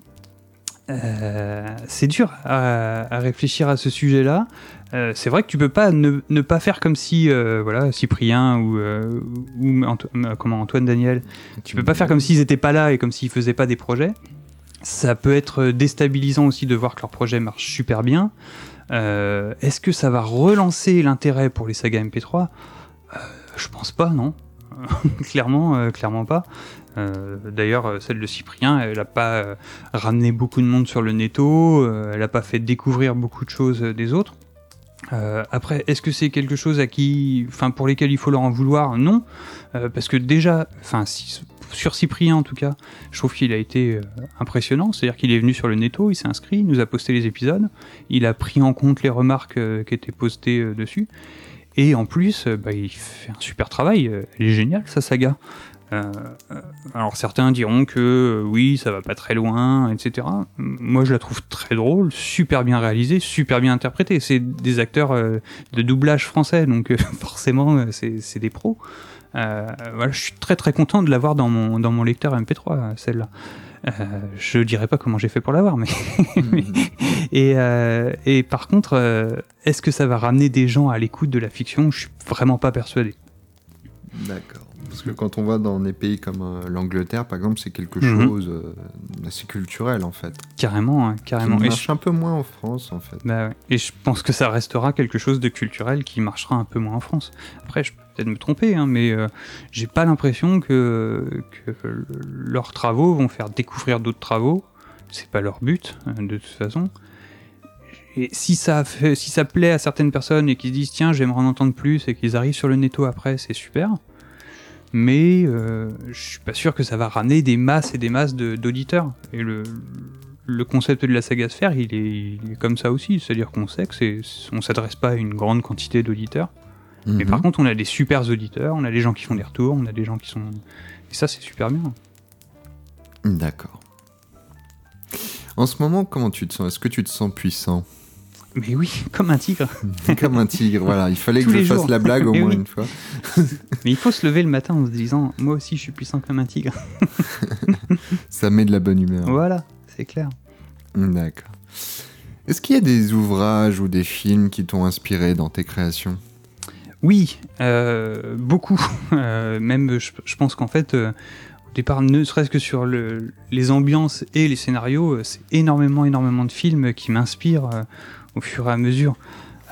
Euh, C'est dur à, à réfléchir à ce sujet-là. Euh, c'est vrai que tu peux pas ne, ne pas faire comme si, euh, voilà, Cyprien ou, ou Anto- comment Antoine Daniel, tu peux pas faire comme s'ils étaient pas là et comme s'ils faisaient pas des projets. Ça peut être déstabilisant aussi de voir que leur projet marche super bien. Euh, Est-ce que ça va relancer l'intérêt pour les sagas MP3 Euh, Je pense pas, non. clairement, euh, clairement pas. Euh, D'ailleurs, euh, celle de Cyprien, elle a pas ramené beaucoup de monde sur le netto, elle a pas fait découvrir beaucoup de choses des autres. Euh, après, est-ce que c'est quelque chose à qui, enfin, pour lesquels il faut leur en vouloir? Non, Euh, parce que déjà, enfin, si- sur Cyprien en tout cas, je trouve qu'il a été euh, impressionnant. C'est-à-dire qu'il est venu sur le netto, il s'est inscrit, il nous a posté les épisodes, il a pris en compte les remarques euh, qui étaient postées euh, dessus, et en plus, bah, il fait un super travail. Elle est géniale sa saga. Alors certains diront que oui, ça va pas très loin, etc. Moi, je la trouve très drôle, super bien réalisée, super bien interprétée. C'est des acteurs de doublage français, donc forcément, c'est des pros. Euh, voilà, je suis très très content de l'avoir dans mon, dans mon lecteur MP3, euh, celle-là. Euh, je dirais pas comment j'ai fait pour l'avoir, mais. et, euh, et par contre, euh, est-ce que ça va ramener des gens à l'écoute de la fiction? Je suis vraiment pas persuadé. D'accord. Parce que quand on va dans des pays comme euh, l'Angleterre, par exemple, c'est quelque Mhm. chose euh, d'assez culturel, en fait. Carrément, hein, carrément. Et marche un peu moins en France, en fait. Bah ouais. Et je pense que ça restera quelque chose de culturel qui marchera un peu moins en France. Après, je peux peut-être me tromper, hein, mais euh, j'ai pas l'impression que, que leurs travaux vont faire découvrir d'autres travaux. C'est pas leur but, euh, de toute façon. Et si ça, fait, si ça plaît à certaines personnes et qu'ils se disent tiens, j'aimerais en entendre plus et qu'ils arrivent sur le netto après, c'est super. Mais euh, je suis pas sûr que ça va ramener des masses et des masses de- d'auditeurs. Et le, le concept de la saga sphère, il est, il est comme ça aussi. C'est-à-dire qu'on sait que on s'adresse pas à une grande quantité d'auditeurs. Mais Mhm. par contre, on a des super auditeurs, on a des gens qui font des retours, on a des gens qui sont. Et ça, c'est super bien. D'accord. En ce moment, comment tu te sens? Est-ce que tu te sens puissant? Mais oui, comme un tigre. Comme un tigre, voilà. Il fallait Tous que je fasse la blague au moins oui. une fois. Mais il faut se lever le matin en se disant Moi aussi, je suis puissant comme un tigre. Ça met de la bonne humeur. voilà, c'est clair. D'accord. Est-ce qu'il y a des ouvrages ou des films qui t'ont inspiré dans tes créations? Oui, euh, beaucoup. Euh, même, je, je pense qu'en fait, euh, départ, ne serait-ce que sur le- les ambiances et les scénarios, euh, c'est énormément, énormément de films qui m'inspirent euh, au fur et à mesure.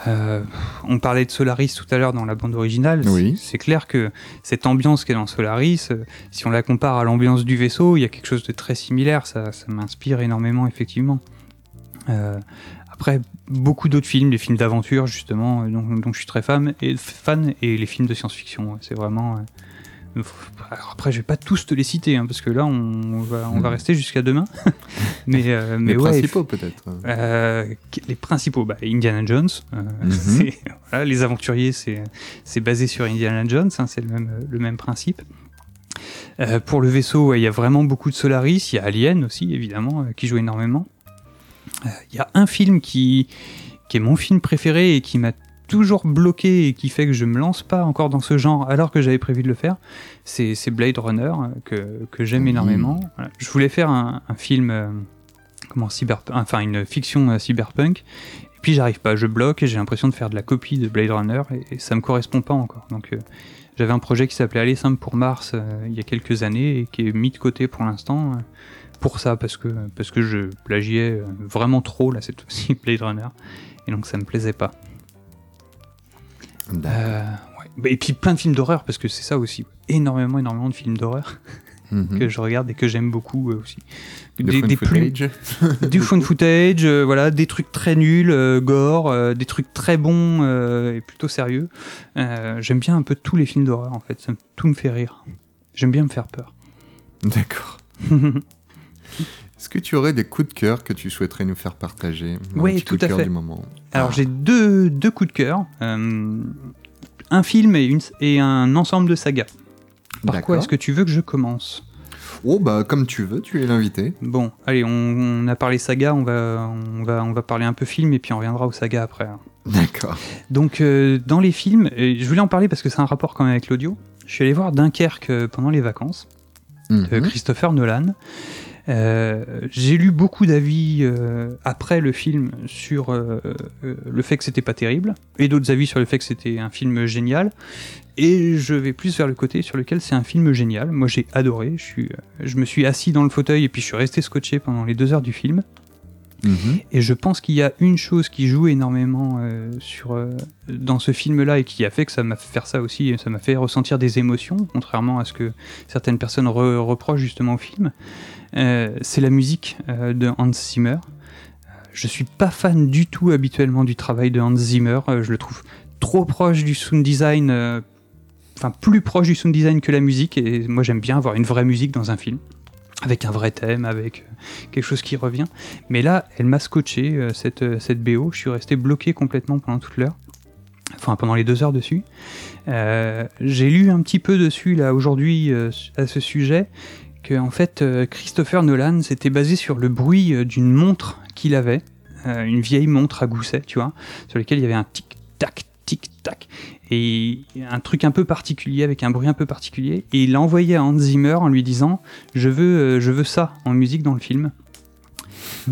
Euh, on parlait de Solaris tout à l'heure dans la bande originale. Oui. C'est clair que cette ambiance qui est dans Solaris, si on la compare à l'ambiance du vaisseau, il y a quelque chose de très similaire. Ça, ça m'inspire énormément, effectivement. Euh, après, beaucoup d'autres films, des films d'aventure, justement, dont, dont je suis très fan, et, fan, et les films de science-fiction. C'est vraiment. Euh, alors après, je vais pas tous te les citer, hein, parce que là, on, va, on va Mhm. rester jusqu'à demain. mais euh, mais Les ouais, principaux, peut-être. euh, les principaux, bah, Indiana Jones. euh, Mhm. voilà, les aventuriers, c'est basé sur Indiana Jones, hein, c'est le même, le même principe. Euh, pour le vaisseau, ouais, il y a vraiment beaucoup de Solaris. Il y a Alien aussi, évidemment, euh, qui joue énormément. Euh, Il y a un film qui, qui est mon film préféré et qui m'a toujours bloqué et qui fait que je me lance pas encore dans ce genre alors que j'avais prévu de le faire. C'est Blade Runner euh, que, que j'aime Oui. énormément. Voilà. Je voulais faire un, un film, euh, comment cyber, enfin une fiction euh, cyberpunk. Et puis j'arrive pas, je bloque et j'ai l'impression de faire de la copie de Blade Runner et, et ça me correspond pas encore. Donc euh, j'avais un projet qui s'appelait Aller simple pour Mars il y a quelques années et qui est mis de côté pour l'instant pour ça parce que parce que je plagiais vraiment trop là cette fois-ci Blade Runner et donc ça me plaisait pas. Euh, ouais. Bah, Et puis plein de films d'horreur parce que c'est ça aussi, énormément énormément de films d'horreur Mhm. que je regarde et que j'aime beaucoup euh, aussi. Des- des plus- footage. du fun footage, euh, voilà, des trucs très nuls, euh, gore, des trucs très bons et plutôt sérieux. J'aime bien un peu tous les films d'horreur en fait, ça tout me fait rire. J'aime bien me faire peur. D'accord. Est-ce que tu aurais des coups de cœur que tu souhaiterais nous faire partager? Oui, tout à fait. du moment. Alors Ah. j'ai deux, deux coups de cœur, euh, un film et, une, et un ensemble de sagas. Par quoi est-ce que tu veux que je commence? Oh bah comme tu veux, tu es l'invité. Bon, allez, on, on a parlé saga, on va, on, va, on va parler un peu film et puis on reviendra aux sagas après. hein. D'accord. Donc, euh, dans les films, je voulais en parler parce que c'est un rapport quand même avec l'audio. Je suis allé voir Dunkerque euh, pendant les vacances de Mhm. Christopher Nolan. Euh, J'ai lu beaucoup d'avis euh, après le film sur euh, le fait que c'était pas terrible, et d'autres avis sur le fait que c'était un film génial. Et je vais plus vers le côté sur lequel c'est un film génial. Moi j'ai adoré, je, suis, je me suis assis dans le fauteuil et puis je suis resté scotché pendant les deux heures du film. Mhm. Et je pense qu'il y a une chose qui joue énormément euh, euh, dans ce film-là et qui a fait que ça m'a fait faire ça aussi, ça m'a fait ressentir des émotions, contrairement à ce que certaines personnes re- reprochent justement au film. Euh, c'est la musique de Hans Zimmer. Je suis pas fan du tout habituellement du travail de Hans Zimmer. Je le trouve trop proche du sound design, enfin plus proche du sound design que la musique. Et moi j'aime bien avoir une vraie musique dans un film, avec un vrai thème, avec euh, quelque chose qui revient. Mais là, elle m'a scotché euh, cette, euh, BO. Je suis resté bloqué complètement pendant toute l'heure. Enfin, pendant les deux heures dessus. J'ai lu un petit peu dessus là aujourd'hui à ce sujet que en fait Christopher Nolan s'était basé sur le bruit d'une montre qu'il avait, une vieille montre à gousset, tu vois, sur laquelle il y avait un tic tac tic tac et un truc un peu particulier avec un bruit un peu particulier et il l'a envoyé à Hans Zimmer en lui disant je veux euh, je veux ça en musique dans le film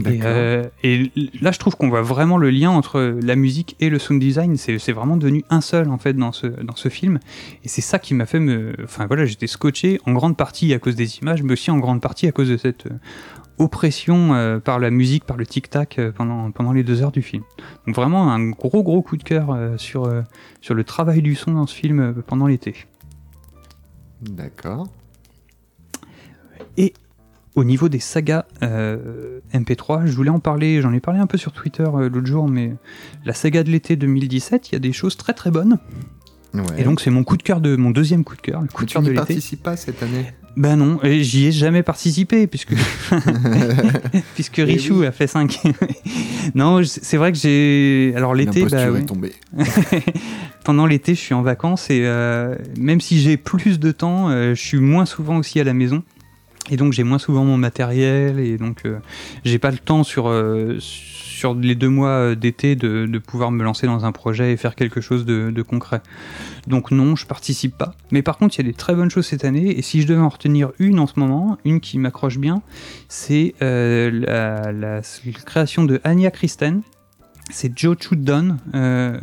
et, euh, et là, je trouve qu'on voit vraiment le lien entre la musique et le sound design. C'est vraiment devenu un seul en fait dans ce, dans ce film. Et c'est ça qui m'a fait me. Enfin voilà, j'étais scotché en grande partie à cause des images, mais aussi en grande partie à cause de cette oppression euh, par la musique, par le tic-tac euh, pendant, pendant les deux heures du film. Donc vraiment un gros gros coup de cœur euh, sur, sur le travail du son dans ce film pendant l'été. D'accord. Au niveau des sagas euh, MP3, je voulais en parler, j'en ai parlé un peu sur Twitter l'autre jour, mais la saga de l'été 2017, il y a des choses très très bonnes. Ouais. Et donc c'est mon coup de cœur de mon deuxième coup de cœur, le coup Mais de tu cœur de n'y l'été. participes pas cette année? Ben non, j'y ai jamais participé puisque puisque Eh Richou oui. a fait 5. non, c'est vrai que j'ai alors l'été bah, est ouais. tombée. pendant l'été, je suis en vacances et euh, même si j'ai plus de temps, euh, je suis moins souvent aussi à la maison. Et donc j'ai moins souvent mon matériel et donc euh, j'ai pas le temps sur, sur les deux mois euh, d'été de, pouvoir me lancer dans un projet et faire quelque chose de, concret. Donc non, je participe pas. Mais par contre, il y a des très bonnes choses cette année et si je devais en retenir une en ce moment, une qui m'accroche bien, c'est euh, la, création de Anya Kristen. C'est Joe Chudon euh,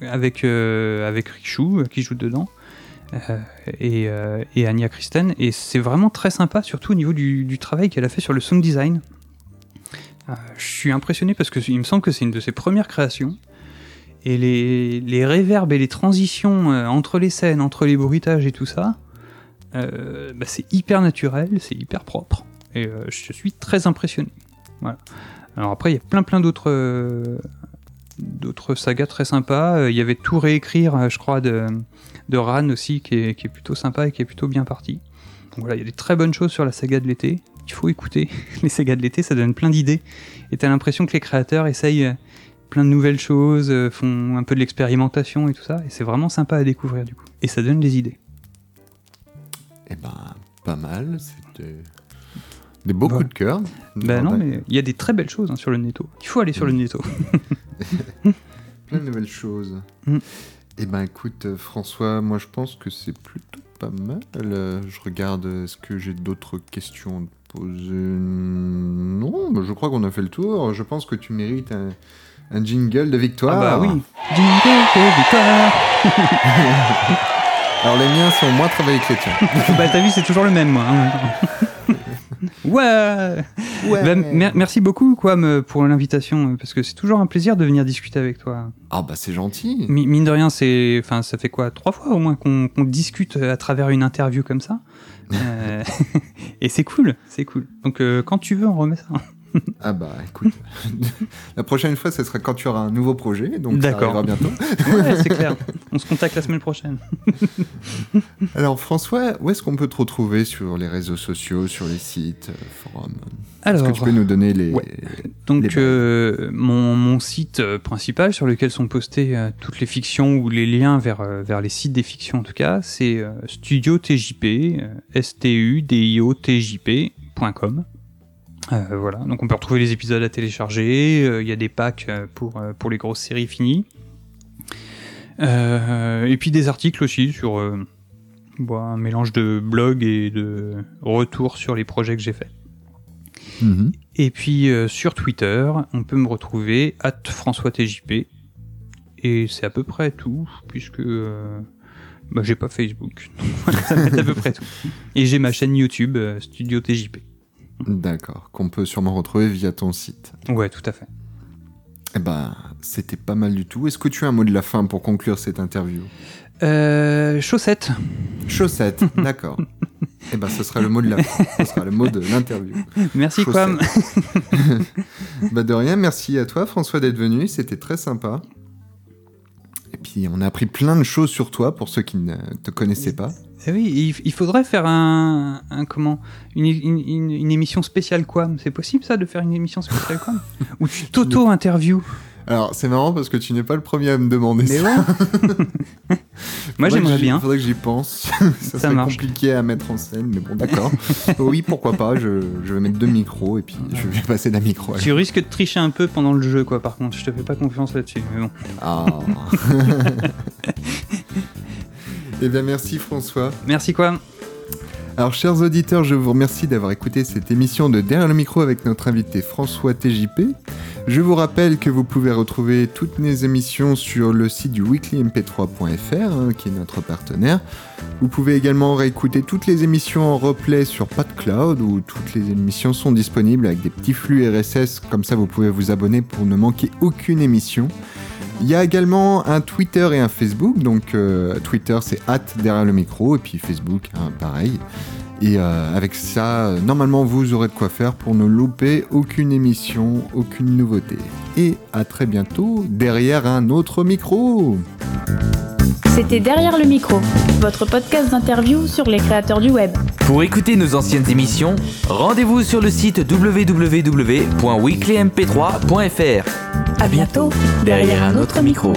avec, euh, avec euh, qui joue dedans. et, euh, et Anya Kristen. Et c'est vraiment très sympa, surtout au niveau du, du travail qu'elle a fait sur le sound design. Euh, je suis impressionné parce que il me semble que c'est une de ses premières créations. Et les, les et les transitions euh, entre les scènes, entre les bruitages et tout ça, euh, bah, c'est hyper naturel, c'est hyper propre. Et je suis très impressionné. Alors après, il y a plein plein d'autres sagas très sympas. Il y avait tout réécrire, je crois, de, de Ran aussi, qui est, qui est plutôt sympa et qui est plutôt bien parti. Donc voilà, il y a des très bonnes choses sur la saga de l'été. Il faut écouter les sagas de l'été, ça donne plein d'idées. Et t'as l'impression que les créateurs essayent euh, plein de nouvelles choses, euh, font un peu de l'expérimentation et tout ça. Et c'est vraiment sympa à découvrir du coup. Et ça donne des idées. Eh ben, pas mal. C'était des beaux coups de cœur. Ben non, mais il y a des très belles choses hein, sur le netto. Il faut aller sur le netto. Plein de nouvelles choses. Mm. Eh ben, écoute, euh, François, moi je pense que c'est plutôt pas mal. Je regarde, est-ce que j'ai d'autres questions poser Non, mais je crois qu'on a fait le tour. Je pense que tu mérites un, un jingle de victoire. Ah bah oui. Jingle de victoire. Alors les miens sont moins travaillés que les tiens. bah t'as vu, c'est toujours le même moi. hein. ouais. Bah, mer- merci beaucoup quoi me- pour l'invitation parce que c'est toujours un plaisir de venir discuter avec toi. Ah bah c'est gentil. Mi- mine de rien, c'est, enfin, ça fait quoi, trois fois au moins qu'on qu'on discute à travers une interview comme ça. Euh, et c'est cool, c'est cool. Donc euh, quand tu veux, on remet ça. Ah bah écoute, la prochaine fois ce sera quand tu auras un nouveau projet, donc ça arrivera bientôt. Ouais, c'est clair. On se contacte la semaine prochaine. Alors François, où est-ce qu'on peut te retrouver sur les réseaux sociaux, sur les sites, euh, forums Est-ce Alors, que tu peux nous donner les... ouais. Donc Les euh, mon, mon site euh, principal sur lequel sont postées euh, toutes les fictions ou les liens vers, euh, vers les sites des fictions en tout cas, c'est euh, Studio TJP, euh, S-T-U-D-I-O-T-J-P.com. Euh, voilà, donc on peut retrouver les épisodes à télécharger, il y a des packs pour, pour les grosses séries finies. Euh, et puis des articles aussi sur euh, bon, un mélange de blog et de retours sur les projets que j'ai faits. Mhm. Et puis euh, sur Twitter, on peut me retrouver at FrançoisTJP. Et c'est à peu près tout, puisque euh, bah, j'ai pas Facebook. Donc voilà, ça à peu près tout. Et j'ai ma chaîne YouTube, euh, Studio TJP. D'accord, qu'on peut sûrement retrouver via ton site. Ouais, tout à fait. Eh ben, c'était pas mal du tout. Est-ce que tu as un mot de la fin pour conclure cette interview? Euh, chaussettes. Chaussette, d'accord. Eh ben, ce sera le mot de la. Ce sera le mot de l'interview. Merci Chaussettes. Quam. Bah de rien, merci à toi François d'être venu, c'était très sympa. Et puis on a appris plein de choses sur toi pour ceux qui ne te connaissaient pas. Eh oui, il, il faudrait faire un, un comment une, une, une- une émission spéciale Quam. C'est possible ça de faire une émission spéciale Quam Où tu t'auto-interviews? Alors c'est marrant parce que tu n'es pas le premier à me demander Mais ça. ouais. Moi j'aimerais bien. Faudrait que j'y pense. ça, serait marche. compliqué à mettre en scène, mais bon d'accord. oui, pourquoi pas, je, je vais mettre deux micros et puis je vais passer d'un micro à Tu risques de tricher un peu pendant le jeu, quoi. Par contre, je te fais pas confiance là-dessus. Mais bon. Ah. eh bien merci François. Merci, quoi. Alors, chers auditeurs, je vous remercie d'avoir écouté cette émission de Derrière le micro avec notre invité François TJP. Je vous rappelle que vous pouvez retrouver toutes mes émissions sur le site du weeklymp3.fr, hein, qui est notre partenaire. Vous pouvez également réécouter toutes les émissions en replay sur PodCloud, où toutes les émissions sont disponibles avec des petits flux RSS, comme ça vous pouvez vous abonner pour ne manquer aucune émission. Il y a également un Twitter et un Facebook. Donc euh, Twitter c'est derrière le micro et puis Facebook hein, pareil. Et euh, avec ça, euh, normalement vous aurez de quoi faire pour ne louper aucune émission, aucune nouveauté. Et à très bientôt derrière un autre micro. C'était Derrière le micro, votre podcast d'interview sur les créateurs du web. Pour écouter nos anciennes émissions, rendez-vous sur le site www.weeklymp3.fr. À bientôt, derrière un autre micro.